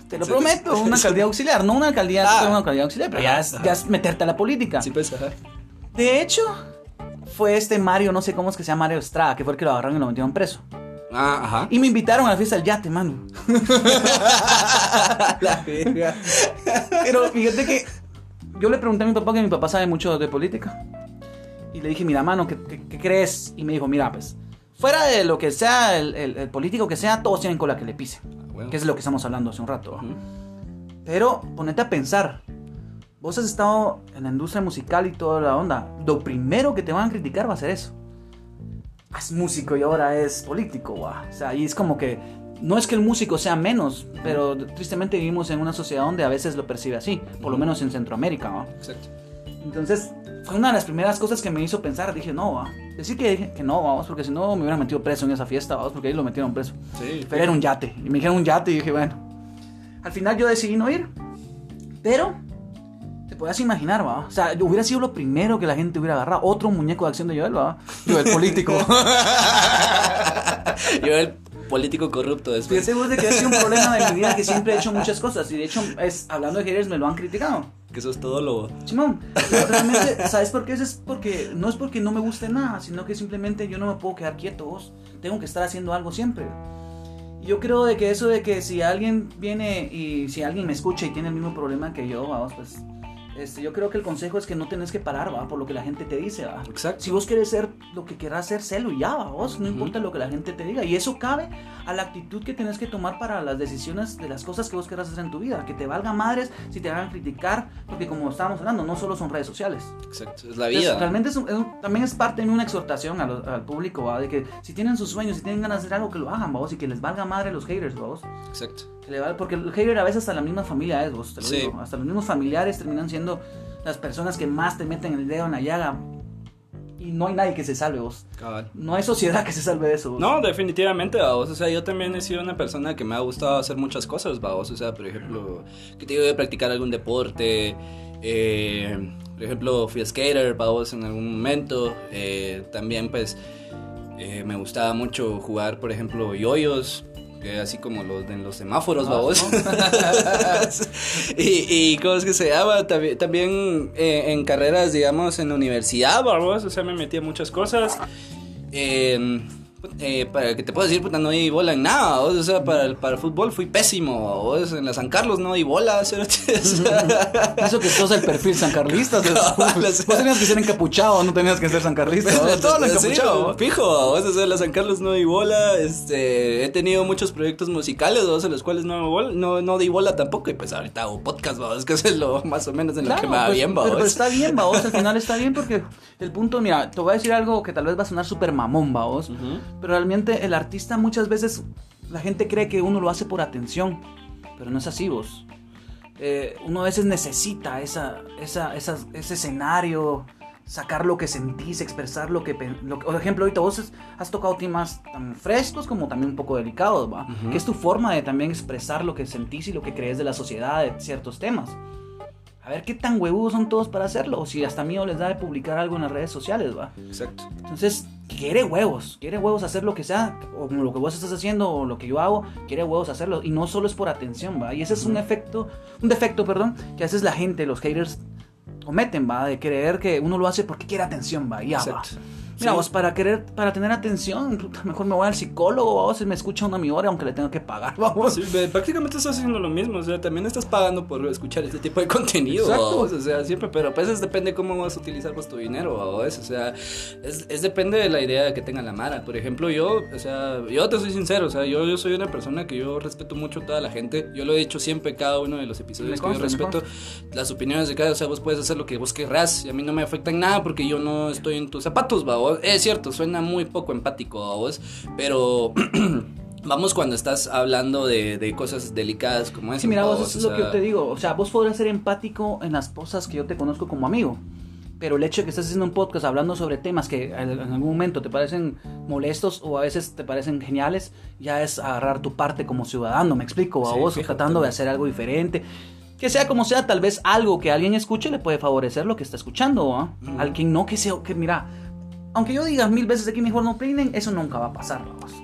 Te lo prometo, una alcaldía auxiliar, no una alcaldía, Ah. pero una alcaldía auxiliar, pero ya es, ya es meterte a la política. Sí, pues, ajá. De hecho, fue este Mario, no sé cómo es que se llama Mario Estrada, que fue el que lo agarraron y lo metieron preso. Ah, ajá. Y me invitaron a la fiesta del yate, mano. <laughs> <laughs> La verga. Pero fíjate que yo le pregunté a mi papá que mi papá sabe mucho de política. Y le dije, mira, mano, ¿qué, qué- qué crees? Y me dijo, mira, pues, fuera de lo que sea, el, el- el político que sea, todos tienen cola que le pise. Bueno. Que es lo que estamos hablando hace un rato. ¿va? Ujú. Pero ponete a pensar. Vos has estado en la industria musical y toda la onda. Lo primero que te van a criticar va a ser eso. Es músico y ahora es político, guau. O sea, y es como que no es que el músico sea menos, pero tristemente vivimos en una sociedad donde a veces lo percibe así, por lo menos en Centroamérica, ¿va? Exacto. Entonces, fue una de las primeras cosas que me hizo pensar. Dije, no, va. Decir que, que no, vamos, porque si no me hubieran metido preso en esa fiesta, vamos, porque ahí lo metieron preso. Sí. Pero era un yate. Y me dijeron un yate y dije, bueno. Al final yo decidí no ir. Pero, te puedes imaginar, va. O sea, hubiera sido lo primero que la gente hubiera agarrado. Otro muñeco de acción de Joel, va. Yo, el político. <laughs> <laughs> Yo el político corrupto después. Fíjate vos de que ha sido un problema de mi vida que siempre he hecho muchas cosas. Y de hecho, es, hablando de haters, me lo han criticado. que sos todo lo... Simón, pero realmente, ¿sabes por qué? Eso es porque, no es porque no me guste nada, sino que simplemente yo no me puedo quedar quieto, vos. Tengo que estar haciendo algo siempre. Yo creo de que eso de que si alguien viene y si alguien me escucha y tiene el mismo problema que yo, vamos, pues este, yo creo que el consejo es que no tenés que parar, va, por lo que la gente te dice, va. Exacto. Si vos querés ser lo que querás ser, sélo y ya, va, vos, no importa lo que la gente te diga. Y eso cabe a la actitud que tenés que tomar para las decisiones de las cosas que vos querás hacer en tu vida. Que te valga madres si te van a criticar, porque como estábamos hablando, no solo son redes sociales. Exacto, es la Entonces, vida. realmente es un- es un- también es parte de una exhortación a lo- al público, ¿va? de que si tienen sus sueños, si tienen ganas de hacer algo, que lo hagan, vos, y que les valga madre los haters, vos. Exacto. Le vale- porque el hater a veces hasta la misma familia es, vos, te lo Sí. digo. Hasta los mismos familiares terminan siendo las personas que más te meten el dedo en la llaga. Y no hay nadie que se salve, vos. Cabal. No hay sociedad que se salve de eso. vos. No, definitivamente, vamos. O sea, yo también he sido una persona que me ha gustado hacer muchas cosas, vamos. O sea, por ejemplo, que te digo de practicar algún deporte. eh, por ejemplo, fui skater, vamos, en algún momento. eh, también, pues, eh, me gustaba mucho jugar, por ejemplo, yoyos. Que así como los de los semáforos, Ah, vamos. <laughs> y, y cómo es que se llama, también, también eh, en carreras, digamos, en la universidad, vamos. O sea, me metí a muchas cosas. Eh, eh, para que te puedo decir, puta, no di bola en nada, ¿vos? o sea, para el, para el fútbol fui pésimo, ¿vos? en la San Carlos no di bola, <laughs> sea, Eso que sos el perfil sancarlista. Cabal, o <laughs> Vos tenías que ser encapuchado, no tenías que ser sancarlista. <laughs> Todo lo Sí, encapuchado. vos. fijo, ¿vos? o sea, en la San Carlos no di bola, este, he tenido muchos proyectos musicales, ¿vos? en los cuales no, no, no di bola tampoco, y pues ahorita hago podcast, ¿vos? que es lo más o menos en lo que me va pues, bien, pero, ¿vos? pero está bien, vos. Al final está bien porque el punto, mira, te voy a decir algo que tal vez va a sonar súper mamón, vos. Ujú. Pero realmente el artista muchas veces la gente cree que uno lo hace por atención, pero no es así vos. Eh, uno a veces necesita esa, esa, esa- ese escenario, sacar lo que sentís, expresar lo que... Lo, por ejemplo, ahorita vos has- tocado temas tan frescos como también un poco delicados, ¿va? Ujú. Que es tu forma de también expresar lo que sentís y lo que crees de la sociedad, de ciertos temas. A ver qué tan huevudos son todos para hacerlo, o si hasta miedo les da de publicar algo en las redes sociales, ¿va? Exacto. Entonces, quiere huevos, quiere huevos hacer lo que sea, o lo que vos estás haciendo, o lo que yo hago, quiere huevos hacerlo, y no solo es por atención, va, y ese es un efecto, un defecto, perdón, que a veces la gente, los haters, cometen, va, de creer que uno lo hace porque quiere atención, va, y ya, va. Mira, Sí. vos, para querer, para tener atención, mejor me voy al psicólogo, vos, y me escucha una mi hora, aunque le tenga que pagar, <laughs> vamos. Sí, prácticamente estás haciendo lo mismo, o sea, también estás pagando por escuchar este tipo de contenido, Exacto. ¿vos? o sea, siempre, pero pues es depende cómo vas a utilizar pues tu dinero, ¿vos? o sea, es, es depende de la idea que tenga la Mara, por ejemplo, yo, o sea, yo te soy sincero, o sea, yo, yo soy una persona que yo respeto mucho a toda la gente, yo lo he dicho siempre cada uno de los episodios que yo respeto las opiniones de cada, o sea, vos puedes hacer lo que vos querrás y a mí no me afecta en nada porque yo no estoy en tus zapatos, ¿va? Vos? Es cierto, suena muy poco empático, ¿va? vos, pero... <clears throat> Vamos cuando estás hablando de, de cosas delicadas como esa. Sí, mira, vos, eso es lo que yo te digo. O sea, vos podrás ser empático en las cosas que yo te conozco como amigo. Pero el hecho de que estés haciendo un podcast hablando sobre temas que en algún momento te parecen molestos o a veces te parecen geniales, ya es agarrar tu parte como ciudadano, me explico, a Sí, vos fijo, tratando de hacer algo diferente. Que sea como sea, tal vez algo que alguien escuche le puede favorecer lo que está escuchando, quien no, que sea, que mira, aunque yo diga mil veces aquí mejor no peinen, eso nunca va a pasar, vamos.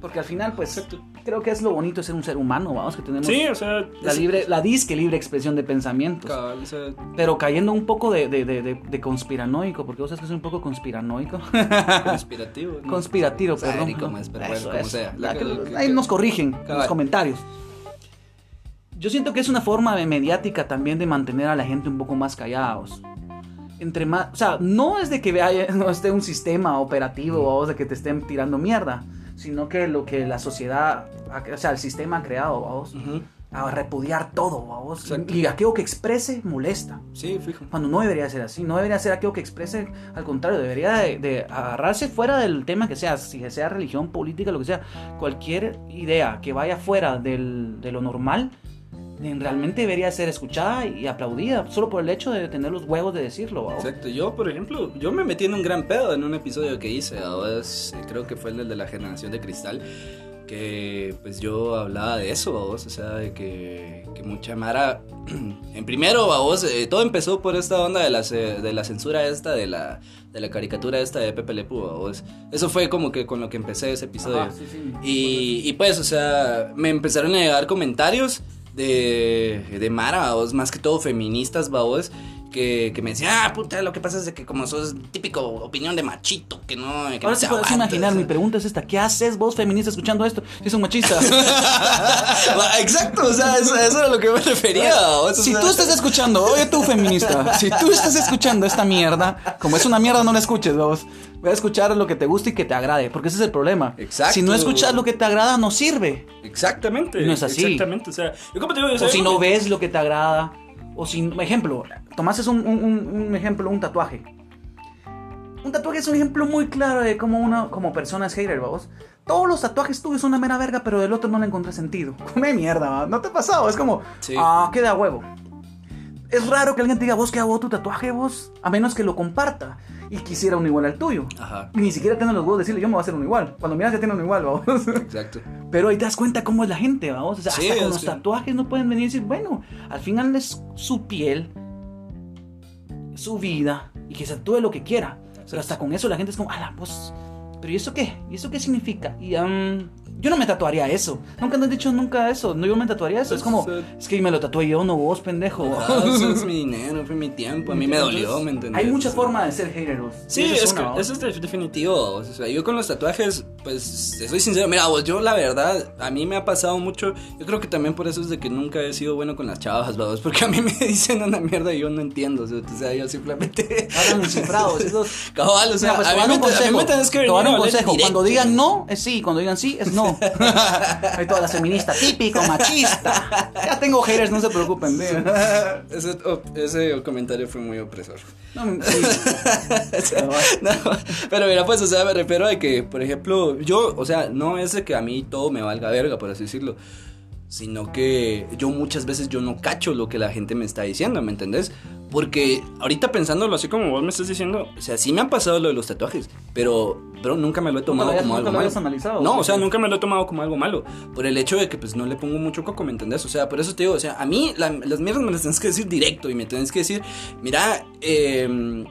Porque al final, pues, Exacto. creo que es lo bonito de ser un ser humano, vamos, que tenemos Sí, o sea. la libre, la disque libre expresión de pensamientos. cabal, o sea, Pero cayendo un poco de, de, de, de- de conspiranoico, porque vos sabes que soy un poco conspiranoico. <laughs> conspirativo. ¿no? Conspirativo, perdón. es, pero bueno, Eso, como eso. sea. La La- que- que- ahí que- nos corrigen en los comentarios. Yo siento que es una forma mediática también de mantener a la gente un poco más callados. Entre más, o sea, no es de que vea, <laughs> no esté un sistema operativo o de que te estén tirando mierda, sino que lo que la sociedad, o sea, el sistema ha creado, vamos, Ujú. a repudiar todo, vamos, y aquello que exprese molesta. Sí, fijo. Cuando no debería ser así, no debería ser aquello que exprese, al contrario, debería de, de agarrarse fuera del tema que sea, si sea religión, política, lo que sea, cualquier idea que vaya fuera del- de lo normal, realmente debería ser escuchada y aplaudida, solo por el hecho de tener los huevos de decirlo. ¿va? Exacto, yo por ejemplo, yo me metí en un gran pedo en un episodio que hice, es- creo que fue el de la generación de cristal, que pues yo hablaba de eso, vos, o sea, de que, que mucha Mara, <clears throat> en primero, vos, eh, todo empezó por esta onda de la, de la censura esta, de la, de la caricatura esta de Pepe Le Pew, vos, eso fue como que con lo que empecé ese episodio. Ajá, sí, sí. Y, y pues, o sea, me empezaron a llegar comentarios de, de Mara, más que todo feministas, babos, que, que me decían, ah, puta, lo que pasa es de que como sos típico opinión de machito, que no, que no Ahora se te puedes imaginar, mi pregunta es esta, ¿qué haces vos feminista escuchando esto? Si es un machista. <laughs> Exacto, o sea, eso, eso era lo que me refería. Si tú estás escuchando, oye tú feminista, si tú estás escuchando esta mierda, como es una mierda no la escuches, vos. Voy a escuchar lo que te guste y que te agrade, porque ese es el problema. Exacto. Si no escuchas lo que te agrada, no sirve. Exactamente. No es así. Exactamente, o sea, yo como te digo, o sea, O si yo- no ves lo que te agrada, o si, ejemplo, tomases un, un- un- un ejemplo, un tatuaje. Un tatuaje es un ejemplo muy claro de cómo uno, como persona es hater, vamos. Todos los tatuajes tuyos son una mera verga, pero del otro no le encontré sentido. <laughs> Come mierda, ¿va? ¿no te ha pasado? Es como, Sí. ah, queda huevo. Es raro que alguien te diga, vos queda huevo tu tatuaje, vos, a menos que lo comparta y quisiera uno igual al tuyo. Ajá, Y ni siquiera tienen los huevos de decirle, yo me voy a hacer uno igual. Cuando miras ya tiene uno igual, vamos. exacto. <laughs> Pero ahí te das cuenta cómo es la gente, vamos. O sea, Sí, hasta con es los que- tatuajes no pueden venir y decir, bueno, al final es su piel, su vida, y que se tatúe lo que quiera. Pero hasta con eso la gente es como, ala, pues, ¿pero y eso qué? ¿Y eso qué significa? Y um, yo no me tatuaría eso. Nunca nos he dicho nunca eso. No, yo me tatuaría eso. Es como, Pues, es que me lo tatué yo, no vos, pendejo. Eso es mi <laughs> dinero, fue mi tiempo, a mí me dolió, ¿me entendés? Hay muchas formas de ser hateros. Sí, es una, que eso es de- definitivo. O sea, yo con los tatuajes, pues, te soy sincero. Mira, vos, yo la verdad, a mí me ha pasado mucho. Yo creo que también por eso es de que nunca he sido bueno con las chavas, vamos. Porque a mí me <laughs> dicen una mierda y yo no entiendo. O sea, yo simplemente. Hablan cifrados. <laughs> esos- Cabal, o sea, Mira, pues, a, te mí voy a me, un mí consejo. me tenés que venir un consejo. Cuando digan no, es sí. Cuando digan sí, es no. Hay todas las feministas, típico, machista. Ya tengo haters, no se preocupen. <laughs> Ese, ese comentario fue muy opresor. No, sí. <laughs> Pero bueno. No, pero mira, pues, o sea, me refiero a que, por ejemplo, yo, o sea, no es que a mí todo me valga verga, por así decirlo, sino que yo muchas veces yo no cacho lo que la gente me está diciendo, ¿me entendés? Porque ahorita pensándolo así como vos me estás diciendo, o sea, sí me han pasado lo de los tatuajes, pero, pero nunca me lo he tomado como algo lo malo. analizado, no, ¿o sea, nunca me lo he tomado como algo malo, por el hecho de que pues no le pongo mucho coco, ¿me entendés? O sea, por eso te digo, o sea, a mí la- las mierdas me las tienes que decir directo y me tienes que decir, mira, eh,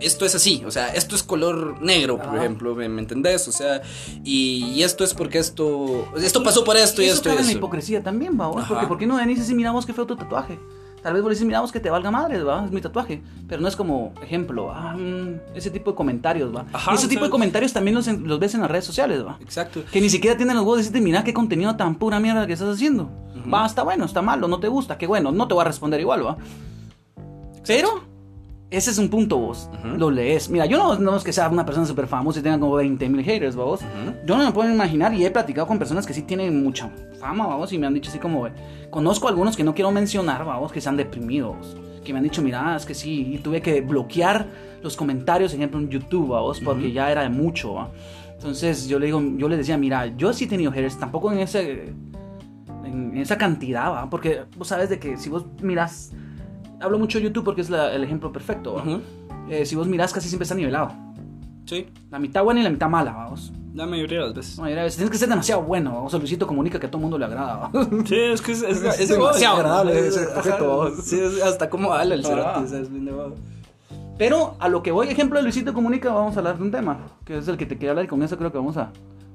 esto es así, o sea, esto es color negro, por Ajá. ejemplo, ¿me, me entendés? O sea, y, y esto es porque esto, esto pasó por esto y, eso esto y cabe en la eso. hipocresía también, va. Porque ¿por qué no venís y dices, miramos qué feo tu tatuaje? Tal vez vos le dices, miramos que te valga madre, va, es mi tatuaje. Pero no es como, ejemplo, ah, mm, ese tipo de comentarios, va. Ajá, ese tipo de comentarios también los, ves en las redes sociales, va. Exacto. Que ni siquiera tienen los huevos de decirte, mira qué contenido tan pura mierda que estás haciendo. Va, está bueno, está malo, no te gusta, qué bueno, no te voy a responder igual, va. Pero, ese es un punto vos, lo lees. Mira, yo no, no es que sea una persona súper famosa y tenga como 20 mil haters, vos. Ujú. Yo no me puedo imaginar y he platicado con personas que sí tienen mucha fama, vamos, y me han dicho así como, conozco algunos que no quiero mencionar, vamos, que se han deprimido, vos, que me han dicho, mira, es que sí, y tuve que bloquear los comentarios, por ejemplo, en YouTube, vamos, porque ya era de mucho, ¿va? Entonces yo le digo, yo les decía, mira, yo sí he tenido haters, tampoco en ese, en esa cantidad, ¿va? Porque vos sabes de que si vos miras, hablo mucho de YouTube porque es la- el ejemplo perfecto. Eh, si vos miras casi siempre está nivelado, Sí, la mitad buena y la mitad mala, vamos. la mayoría de las veces. No, mira, a veces tienes que ser demasiado bueno. O sea, Luisito comunica que a todo el mundo le agrada. ¿va? Sí, es que es, es, Es demasiado agradable ese objeto. Sí, es hasta cómo habla el Ah. cerote, o es de bajo. Pero a lo que voy, ejemplo de Luisito comunica, vamos a hablar de un tema. Que es el que te quería hablar y con eso creo que vamos a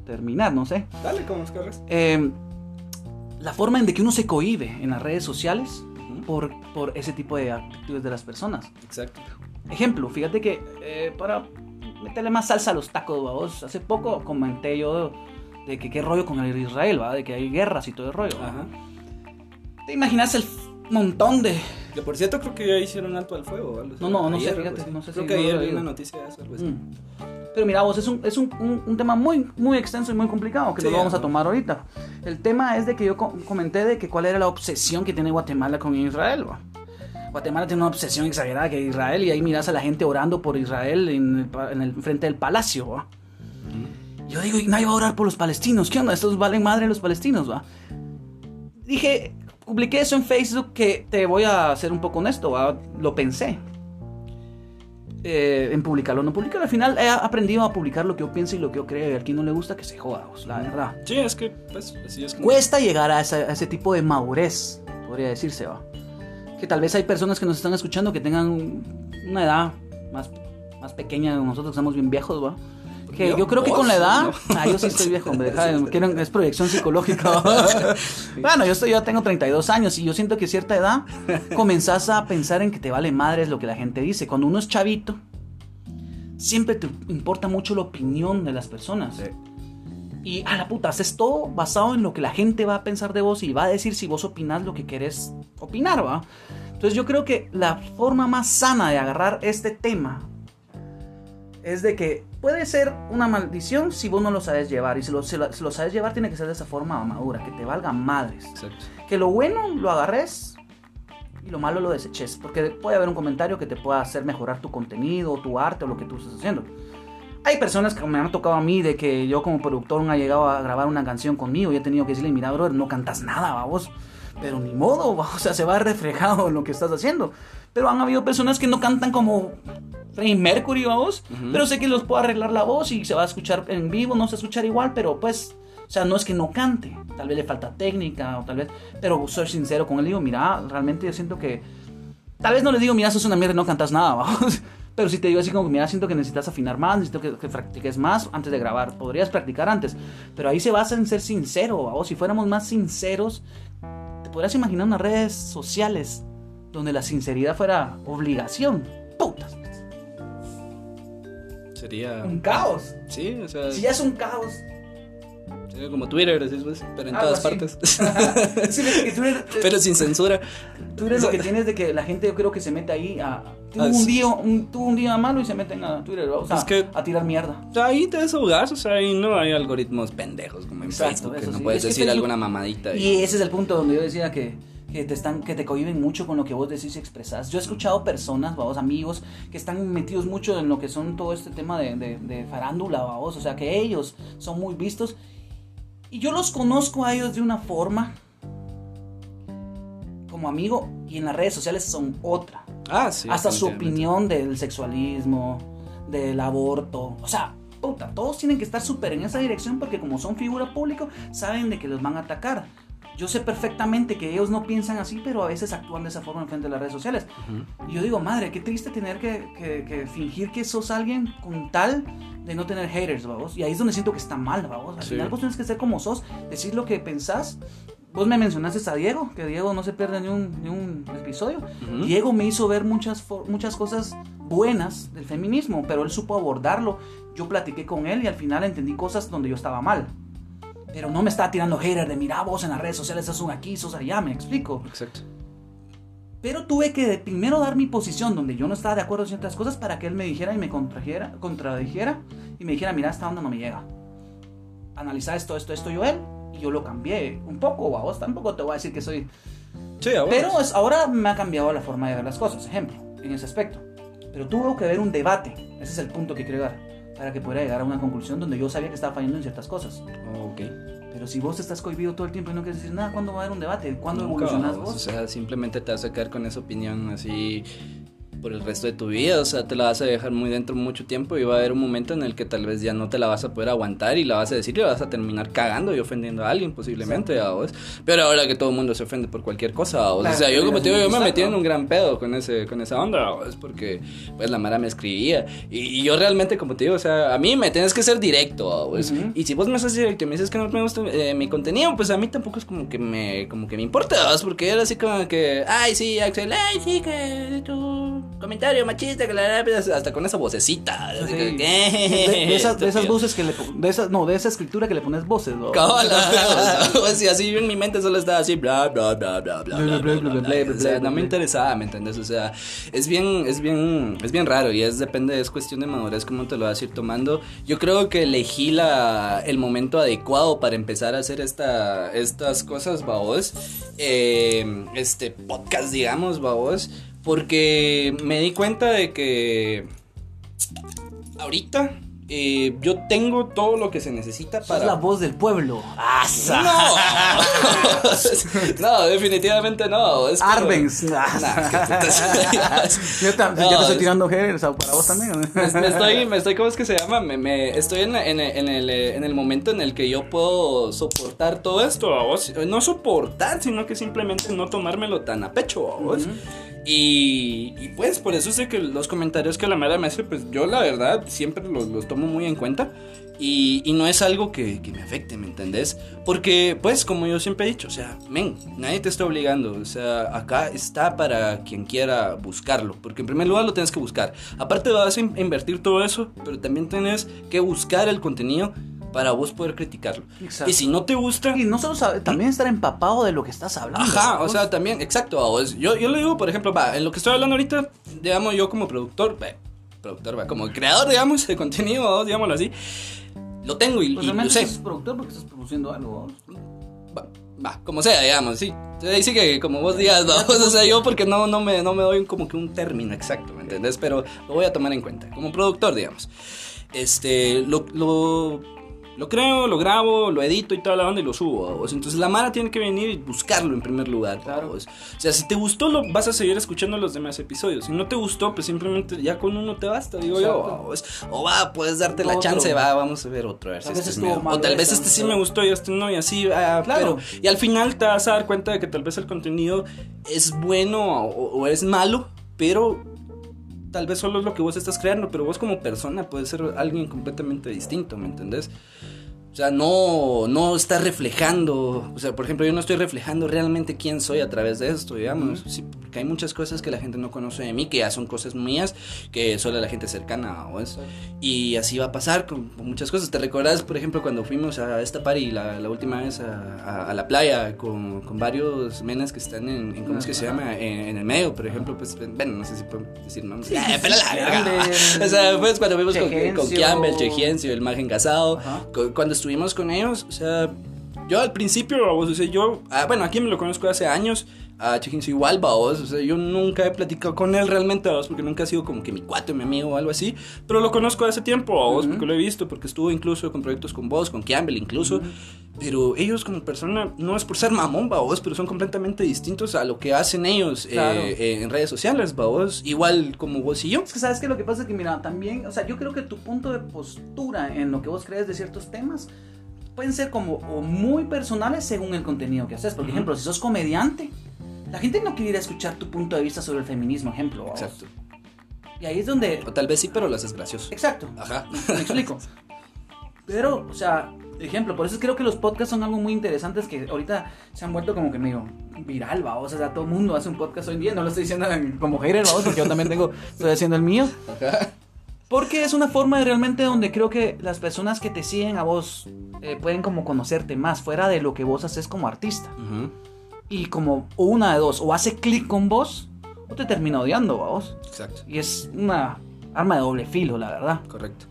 terminar, no sé. Dale, ¿cómo es corres? Eh, la forma en de que uno se cohíbe en las redes sociales Por, por ese tipo de actitudes de las personas. Exacto. Ejemplo, fíjate que eh, para meterle más salsa a los tacos, vamos, hace poco comenté yo de que qué rollo con el Israel, ¿va? De que hay guerras y todo el rollo. Ajá. ¿Te imaginas el montón de... Que por cierto creo que ya hicieron alto al fuego. ¿vale? No, no, no sé, Ayer, fíjate, algo así. no sé Creo si que no lo ayer vi una noticia de eso, algo así. Mm. Pero mira vos, es un, es un, un- un tema muy, muy extenso y muy complicado que Sí, lo vamos a tomar ahorita. El tema es de que yo co- comenté de que cuál era la obsesión que tiene Guatemala con Israel. ¿va? Guatemala tiene una obsesión exagerada que Israel y ahí miras a la gente orando por Israel en el, pa- en el frente del palacio. ¿va? Yo digo, y nadie va a orar por los palestinos. ¿Qué onda? Estos valen madre los palestinos, ¿va? Dije, publiqué eso en Facebook que te voy a ser un poco honesto, ¿va? Lo pensé. Eh, en publicarlo, no publicarlo. Al final he aprendido a publicar lo que yo pienso y lo que yo creo. Y a quien no le gusta que se joda, pues, la verdad. Sí, es que, pues, así es como. Cuesta llegar a, esa- a ese tipo de madurez, podría decirse, ¿va? Que tal vez hay personas que nos están escuchando que tengan una edad más, más pequeña de nosotros, que somos bien viejos, ¿va? Que ¿Yo? yo creo que con la edad, No. ah, yo sí estoy viejo, hombre, <laughs> deja quieren- es proyección psicológica. <laughs> bueno, yo estoy, yo tengo 32 años y yo siento que a cierta edad <laughs> comenzás a pensar en que te vale madres lo que la gente dice. Cuando uno es chavito, siempre te importa mucho la opinión de las personas. Sí. Y a la puta, haces todo basado en lo que la gente va a pensar de vos y va a decir si vos opinás lo que querés opinar, ¿va? Entonces yo creo que la forma más sana de agarrar este tema es de que puede ser una maldición si vos no lo sabes llevar. Y si lo, si lo- si lo sabes llevar tiene que ser de esa forma madura, que te valga madres. Exacto. Que lo bueno lo agarres y lo malo lo deseches. Porque puede haber un comentario que te pueda hacer mejorar tu contenido, tu arte o lo que tú estés haciendo. Hay personas que me han tocado a mí de que yo como productor no ha llegado a grabar una canción conmigo y he tenido que decirle, mira, brother, no cantas nada, vamos. Pero ni modo, va, <laughs> o sea, se va reflejado en lo que estás haciendo. Pero han habido personas que no cantan como Freddie Mercury, vamos. Pero sé que los puedo arreglar la voz y se va a escuchar en vivo, no se va a escuchar igual, pero pues, o sea, no es que no cante. Tal vez le falta técnica o tal vez, pero soy sincero con él, digo, mira, realmente yo siento que Tal vez no le digo, mira, sos una mierda y no cantas nada, <laughs> vamos. Pero si te digo así como, mira, siento que necesitas afinar más, necesito que, que practiques más antes de grabar. Podrías practicar antes. Pero ahí se basa en ser sincero, vamos. Si fuéramos más sinceros, te podrías imaginar unas redes sociales donde la sinceridad fuera obligación. Putas. Sería. Un caos. Sí, o sea. Si ya es un caos. sería como Twitter, así pues, pero en todas partes. <laughs> Sí, que <laughs> pero sin censura. eres lo que <laughs> tienes de que la gente yo creo que se mete ahí a... Tuvo Ah, un, sí. día, un, tuvo un día malo y se meten a Twitter, o sea, Es que- a tirar mierda. Ahí te desahogas, o sea, ahí no hay algoritmos pendejos como en Exacto, Facebook, que no sí. puedes Es decir alguna mamadita. Y ese es el punto donde yo decía que, que te están que te cohiben mucho con lo que vos decís y expresás. Yo he escuchado personas, vamos, amigos, que están metidos mucho en lo que son todo este tema de, de, de farándula, vamos, o sea, que ellos son muy vistos. Y yo los conozco a ellos de una forma como amigo y en las redes sociales son otra. Ah, sí. Hasta su opinión del sexualismo, del aborto. O sea, puta, todos tienen que estar súper en esa dirección porque como son figura pública, saben de que los van a atacar. Yo sé perfectamente que ellos no piensan así, pero a veces actúan de esa forma en frente de las redes sociales. Y yo digo, madre, qué triste tener que, que- que fingir que sos alguien con tal de no tener haters, vamos. Y ahí es donde siento que está mal, vamos. Al Sí. final vos tienes que ser como sos, decir lo que pensás. Vos me mencionaste a Diego, que Diego no se pierde ni un, ni un episodio. Ujú. Diego me hizo ver muchas, muchas cosas buenas del feminismo, pero él supo abordarlo. Yo platiqué con él y al final entendí cosas donde yo estaba mal. Pero no me estaba tirando hater de mira vos en las redes sociales sos un aquí, sos allá, me explico. Exacto. Pero tuve que primero dar mi posición donde yo no estaba de acuerdo en ciertas cosas para que él me dijera y me contrajera, contradijera y me dijera, mira, esta onda no me llega. Analizar esto, esto, esto yo él y yo lo cambié un poco, a vos tampoco te voy a decir que soy... Sí, ahora. Pero es- ahora me ha cambiado la forma de ver las cosas, ejemplo, en ese aspecto. Pero tuvo que haber un debate, ese es el punto que quiero llegar, para que pudiera llegar a una conclusión donde yo sabía que estaba fallando en ciertas cosas. Ok. Pero si vos estás cohibido todo el tiempo y no quieres decir nada, ¿cuándo va a haber un debate? ¿Cuándo Nunca, evolucionás vos? O sea, simplemente te vas a quedar con esa opinión así por el resto de tu vida. O sea, te la vas a dejar muy dentro mucho tiempo y va a haber un momento en el que tal vez ya no te la vas a poder aguantar y la vas a decir y vas a terminar cagando y ofendiendo a alguien posiblemente, a vos. Pero ahora que todo el mundo se ofende por cualquier cosa, ¿a vos? Claro, o sea, yo como te digo, yo me metí en un gran pedo con ese con esa onda, ¿a vos? porque pues la Mara me escribía y, y yo realmente como te digo, o sea, a mí me tienes que ser directo, ¿a vos? Ujú. Y si vos me haces directo y me dices que no me gusta eh, mi contenido, pues a mí tampoco es como que me como que me importa, ¿vas? porque era así como que, ay, sí, Axel, ay, sí, que tu comentario machista, que la pues, hasta con esa vocecita. así Sí. que, De, ¿qué? de esas, de esas voces que le de esas, no, de esa escritura que le pones voces, ¿no? Sea, así en mi mente solo estaba así, bla, bla, bla, bla, bla, bla, bla, bla, bla, O sea, no me interesaba, ¿me entiendes? O sea, es bien, es bien, es bien raro y es depende, es cuestión de madurez cómo te lo vas a ir tomando. Yo creo que elegí la, el momento adecuado para empezar a hacer esta, estas cosas, babos. Eh, este podcast, digamos, babos. Porque me di cuenta de que ahorita eh, yo tengo todo lo que se necesita para... la voz del pueblo. ¡Asa! No, <laughs> no, definitivamente no. Es como- Arbenz. <laughs> Nah. <laughs> Yo tam- No, ya te estoy es- tirando haters o para vos también. me, me estoy, me estoy, ¿cómo es que se llama? Me, me- estoy en, en- en el, en el momento en el que yo puedo soportar todo esto, ¿a vos? No soportar, sino que simplemente no tomármelo tan a pecho, ¿a vos? Ujú. Y, pues por eso sé que los comentarios que la madre me hace, pues yo la verdad siempre los, los tomo muy en cuenta. Y, no es algo que, que me afecte, ¿me entendés? Porque, pues, como yo siempre he dicho, o sea, men, nadie te está obligando. O sea, acá está para quien quiera buscarlo. Porque en primer lugar lo tienes que buscar. Aparte vas a in- invertir todo eso, pero también tienes que buscar el contenido para vos poder criticarlo. Exacto. Y si no te gusta... Y no solo saber, también estar empapado de lo que estás hablando. Ajá, o vamos. sea, también, exacto. vos. Yo, yo le digo, por ejemplo, va, en lo que estoy hablando ahorita, digamos, yo como productor, va, productor, va, como creador, digamos, de contenido, digámoslo así, lo tengo y, Pues y lo sé. productor porque estás produciendo algo. Va, va, como sea, digamos, sí. Sí que como vos digas, vamos, o sea, yo porque no, no, me, no me doy como que un término exacto, ¿me entendés? Pero lo voy a tomar en cuenta, como productor, digamos. Este, lo, lo, lo creo, lo grabo, lo edito y toda la onda y lo subo. Entonces la Mara tiene que venir y buscarlo en primer lugar, Claro. O sea, si te gustó, lo vas a seguir escuchando los demás episodios. Si no te gustó, pues simplemente ya con uno te basta, digo yo. Exacto. vamos. O va, puedes darte la chance, va, vamos a ver otro. A ver si este mal O tal vez este sí me gustó y este no, y así, ah, Claro. pero y al final te vas a dar cuenta de que tal vez el contenido es bueno o, o es malo, pero tal vez solo es lo que vos estás creando, pero vos como persona puedes ser alguien completamente distinto, ¿me entendés? O sea, no, no está reflejando, o sea, por ejemplo, yo no estoy reflejando realmente quién soy a través de esto, digamos, sí, porque hay muchas cosas que la gente no conoce de mí, que ya son cosas mías, que solo la gente cercana o eso. Y así va a pasar con, con muchas cosas. ¿Te recuerdas, por ejemplo, cuando fuimos a esta party la, la última vez a, a- a la playa con, con varios menes que están en, en ¿cómo es que se llama? En, en el medio, por ejemplo, pues, bueno, no sé si puedo decir nombres. Sí, Eh, <laughs> sí, pero la verga. O sea, pues cuando fuimos con, con Chegencio. Campbell, Chegiencio, el Magen Casado, cuando estuvimos con ellos, o sea, yo al principio, o sea, yo, ah, bueno, aquí me lo conozco hace años, a Chegiencio igual, vamos, o sea, yo nunca he platicado con él realmente, vamos, porque nunca ha sido como que mi cuate, mi amigo o algo así, pero lo conozco hace tiempo, vamos, Ujú. porque lo he visto, porque estuvo incluso con proyectos con vos, con Campbell incluso, pero ellos como persona, no es por ser mamón, vos, pero son completamente distintos a lo que hacen ellos eh, Claro. eh, en redes sociales, vos, igual como vos y yo. Es que sabes que lo que pasa es que, mira, también, o sea, yo creo que tu punto de postura en lo que vos crees de ciertos temas pueden ser como o muy personales según el contenido que haces. Por Ujú. ejemplo, si sos comediante, la gente no quiere ir a escuchar tu punto de vista sobre el feminismo, ejemplo. vamos. Exacto. Y ahí es donde... O tal vez sí, pero lo haces gracioso. Exacto. Ajá. <laughs> Me explico. Pero, o sea, ejemplo, por eso creo que los podcasts son algo muy interesantes que ahorita se han vuelto como que medio viral, va. O sea, todo el mundo hace un podcast hoy en día. No lo estoy diciendo en- como hater, vamos, porque yo también tengo, estoy haciendo el mío. Ajá. Porque es una forma de realmente donde creo que las personas que te siguen a vos eh, pueden como conocerte más fuera de lo que vos haces como artista. Ujú. Y como o una de dos, o hace clic con vos o te termina odiando, vos. Exacto. Y es una arma de doble filo, la verdad. Correcto.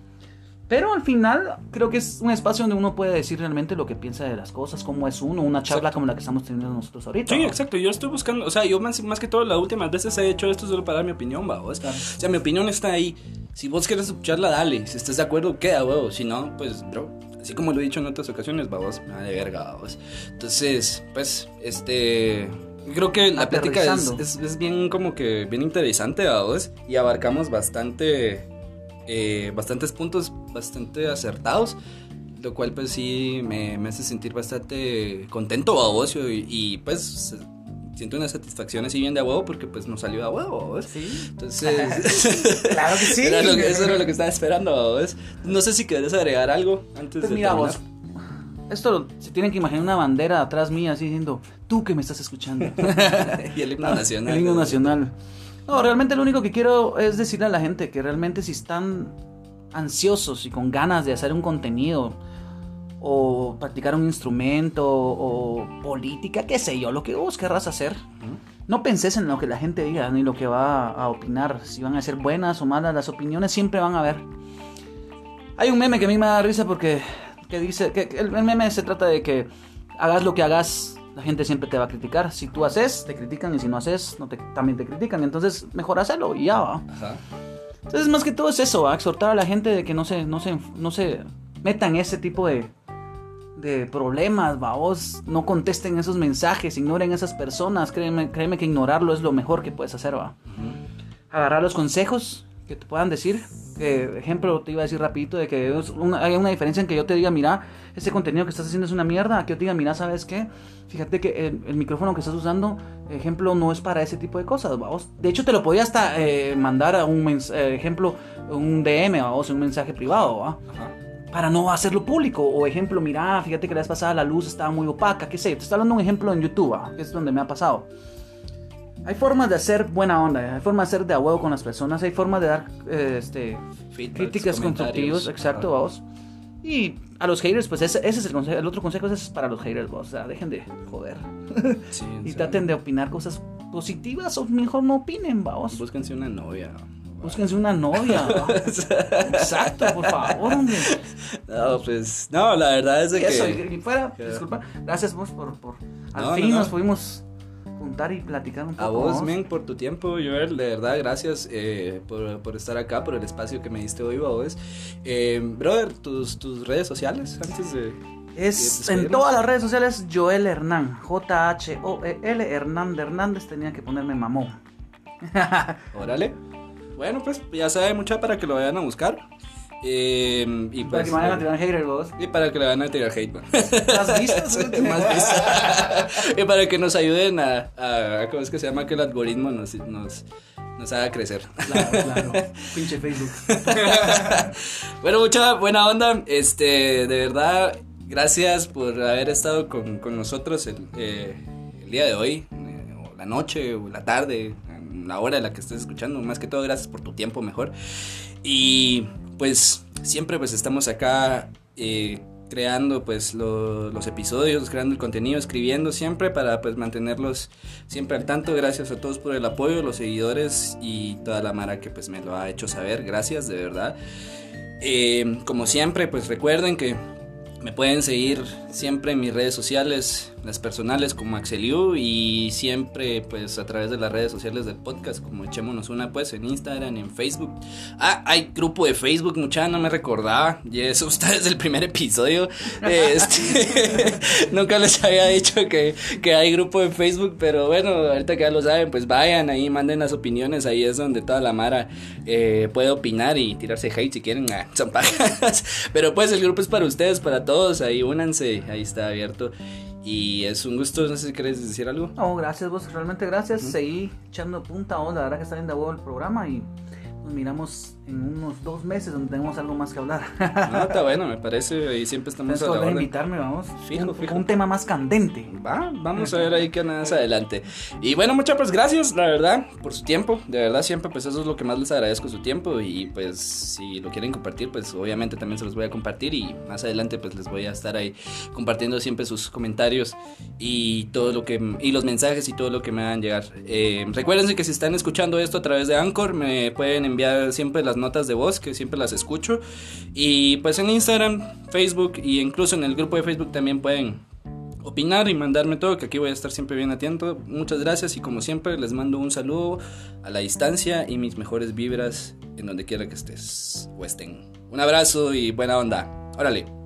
Pero al final creo que es un espacio donde uno puede decir realmente lo que piensa de las cosas, cómo es uno, una charla Exacto. como la que estamos teniendo nosotros ahorita. Sí, ¿no? exacto. Yo estoy buscando, o sea, yo más, más que todo las últimas veces he hecho esto solo para dar mi opinión, vamos. Claro. O sea, mi opinión está ahí. Si vos quieres escucharla, dale. Si estás de acuerdo, queda, huevo. Si no, pues, bro. Así como lo he dicho en otras ocasiones, vamos, me da de verga, vamos. Entonces, pues, este. Creo que la plática es, es, es bien como que bien interesante, vamos. Y abarcamos bastante. eh, bastantes puntos bastante acertados. Lo cual, pues sí, me, me hace sentir bastante contento, vamos. Y, y, pues siento una satisfacción así bien de a huevo porque pues nos salió a huevo. Sí. Entonces, <laughs> Claro que sí. <laughs> era que- eso era lo que estaba esperando, ¿ves? No sé si querés agregar algo antes Pues de mira terminar. vos, esto se tienen que imaginar una bandera atrás mía así diciendo, tú que me estás escuchando. <laughs> y el himno nacional. El himno nacional. No, realmente lo único que quiero es decirle a la gente que realmente si están ansiosos y con ganas de hacer un contenido o practicar un instrumento o política, qué sé yo, lo que vos querrás hacer, no penses en lo que la gente diga ni lo que va a opinar, si van a ser buenas o malas, las opiniones siempre van a haber. Hay un meme que a mí me da risa porque que dice que el el meme se trata de que hagas lo que hagas, la gente siempre te va a criticar. Si tú haces, te critican y si no haces, no te, también te critican. Entonces, mejor hacerlo y ya va. Ajá. Entonces, más que todo es eso, ¿va? exhortar a la gente de que no se, no se, no se metan ese tipo de, de problemas, ¿va? Vos no contesten esos mensajes, ignoren esas personas. Créeme, créeme que ignorarlo es lo mejor que puedes hacer, ¿va? Agarrar los consejos que te puedan decir Eh, ejemplo, te iba a decir rapidito de que es una- hay una diferencia en que yo te diga, mira, ese contenido que estás haciendo es una mierda, a que yo te diga, mira, ¿sabes qué? Fíjate que el, el micrófono que estás usando, ejemplo, no es para ese tipo de cosas, vamos. De hecho, te lo podía hasta eh, mandar a un eh, ejemplo, un DM, vamos, un mensaje privado, ¿va? Ajá. para no hacerlo público. O ejemplo, mira, fíjate que la vez pasada la luz estaba muy opaca, qué sé. Te estoy hablando de un ejemplo en YouTube, que es donde me ha pasado. Hay formas de hacer buena onda, hay formas de hacer de a huevo con las personas, hay formas de dar eh, este, Feedbacks, críticas constructivas, exacto, vamos. Y a los haters, pues ese, ese es el consejo. El otro consejo es para los haters, vos. O sea, dejen de joder. <laughs> Sí, Y traten de opinar cosas positivas o mejor no opinen, vamos. Búsquense una novia. Búsquense una novia. <laughs> Exacto, por favor, hombre. No, pues, no, la verdad es de Y eso, que... y fuera, que- disculpa, gracias vos por, por al No, no, fin no. nos pudimos juntar y platicar un poco. A vos, men, por tu tiempo, Joel, de verdad, gracias eh, por, por estar acá, por el espacio que me diste hoy, vos. Eh, brother, tus, tus redes sociales, antes de... Es ¿Y en todas las redes sociales Joel Hernán, J-H-O-E-L Hernán de Hernández, tenía que ponerme mamón. <laughs> Órale. Bueno, pues ya saben, mucha para que lo vayan a buscar. Eh, y Para pues... que me a tirar hater vos. Y para que le van a tirar hate, man. ¿Has visto? Más vistas. <laughs> <laughs> y para que nos ayuden a, a- ¿Cómo es que se llama? Que el algoritmo nos, nos, nos haga crecer. Claro, claro. <laughs> Pinche Facebook. bueno, mucha buena onda. Este, de verdad, gracias por haber estado con, con nosotros el, eh, el día de hoy, eh, o la noche, o la tarde, la hora en la que estés escuchando. Más que todo, gracias por tu tiempo mejor. Y pues siempre pues estamos acá eh, creando pues lo- los episodios, creando el contenido, escribiendo siempre para pues mantenerlos siempre al tanto. Gracias a todos por el apoyo, los seguidores y toda la mara que pues me lo ha hecho saber. Gracias, de verdad. Eh, como siempre, pues recuerden que me pueden seguir siempre en mis redes sociales, las personales como Axeliu y siempre pues a través de las redes sociales del podcast como Echémonos Una pues en Instagram, en Facebook. Ah, hay grupo de Facebook, mucha no me recordaba y eso está desde el primer episodio. Este, <laughs> <laughs> nunca les había dicho que, que hay grupo de Facebook, pero bueno, ahorita que ya lo saben, pues vayan ahí, manden las opiniones, ahí es donde toda la mara eh, puede opinar y tirarse hate si quieren, ah, son pajas. <laughs> Pero pues el grupo es para ustedes, para todos, ahí únanse, ahí está abierto. Y es un gusto, no sé si querés decir algo. No, gracias vos, realmente gracias. Seguí echando punta vos, la verdad que está bien de huevo el programa y nos miramos en unos dos meses donde tenemos algo más que hablar. No, <laughs> está bueno, me parece, y siempre estamos Tienes a la orden. invitarme, vamos. Fijo, un, fijo. un tema más candente. Va, vamos a ver ahí qué más adelante. Y bueno, muchas pues gracias, la verdad, por su tiempo. De verdad, siempre pues eso es lo que más les agradezco, su tiempo. Y pues si lo quieren compartir, pues obviamente también se los voy a compartir. Y más adelante pues les voy a estar ahí compartiendo siempre sus comentarios y todo lo que... Y los mensajes y todo lo que me hagan llegar. Eh, recuérdense que si están escuchando esto a través de Anchor, me pueden enviar siempre las notas de voz, que siempre las escucho. Y pues en Instagram, Facebook e incluso en el grupo de Facebook también pueden opinar y mandarme todo, que aquí voy a estar siempre bien atento. Muchas gracias y como siempre les mando un saludo a la distancia y mis mejores vibras en donde quiera que estés o estén. Un abrazo y buena onda. Órale.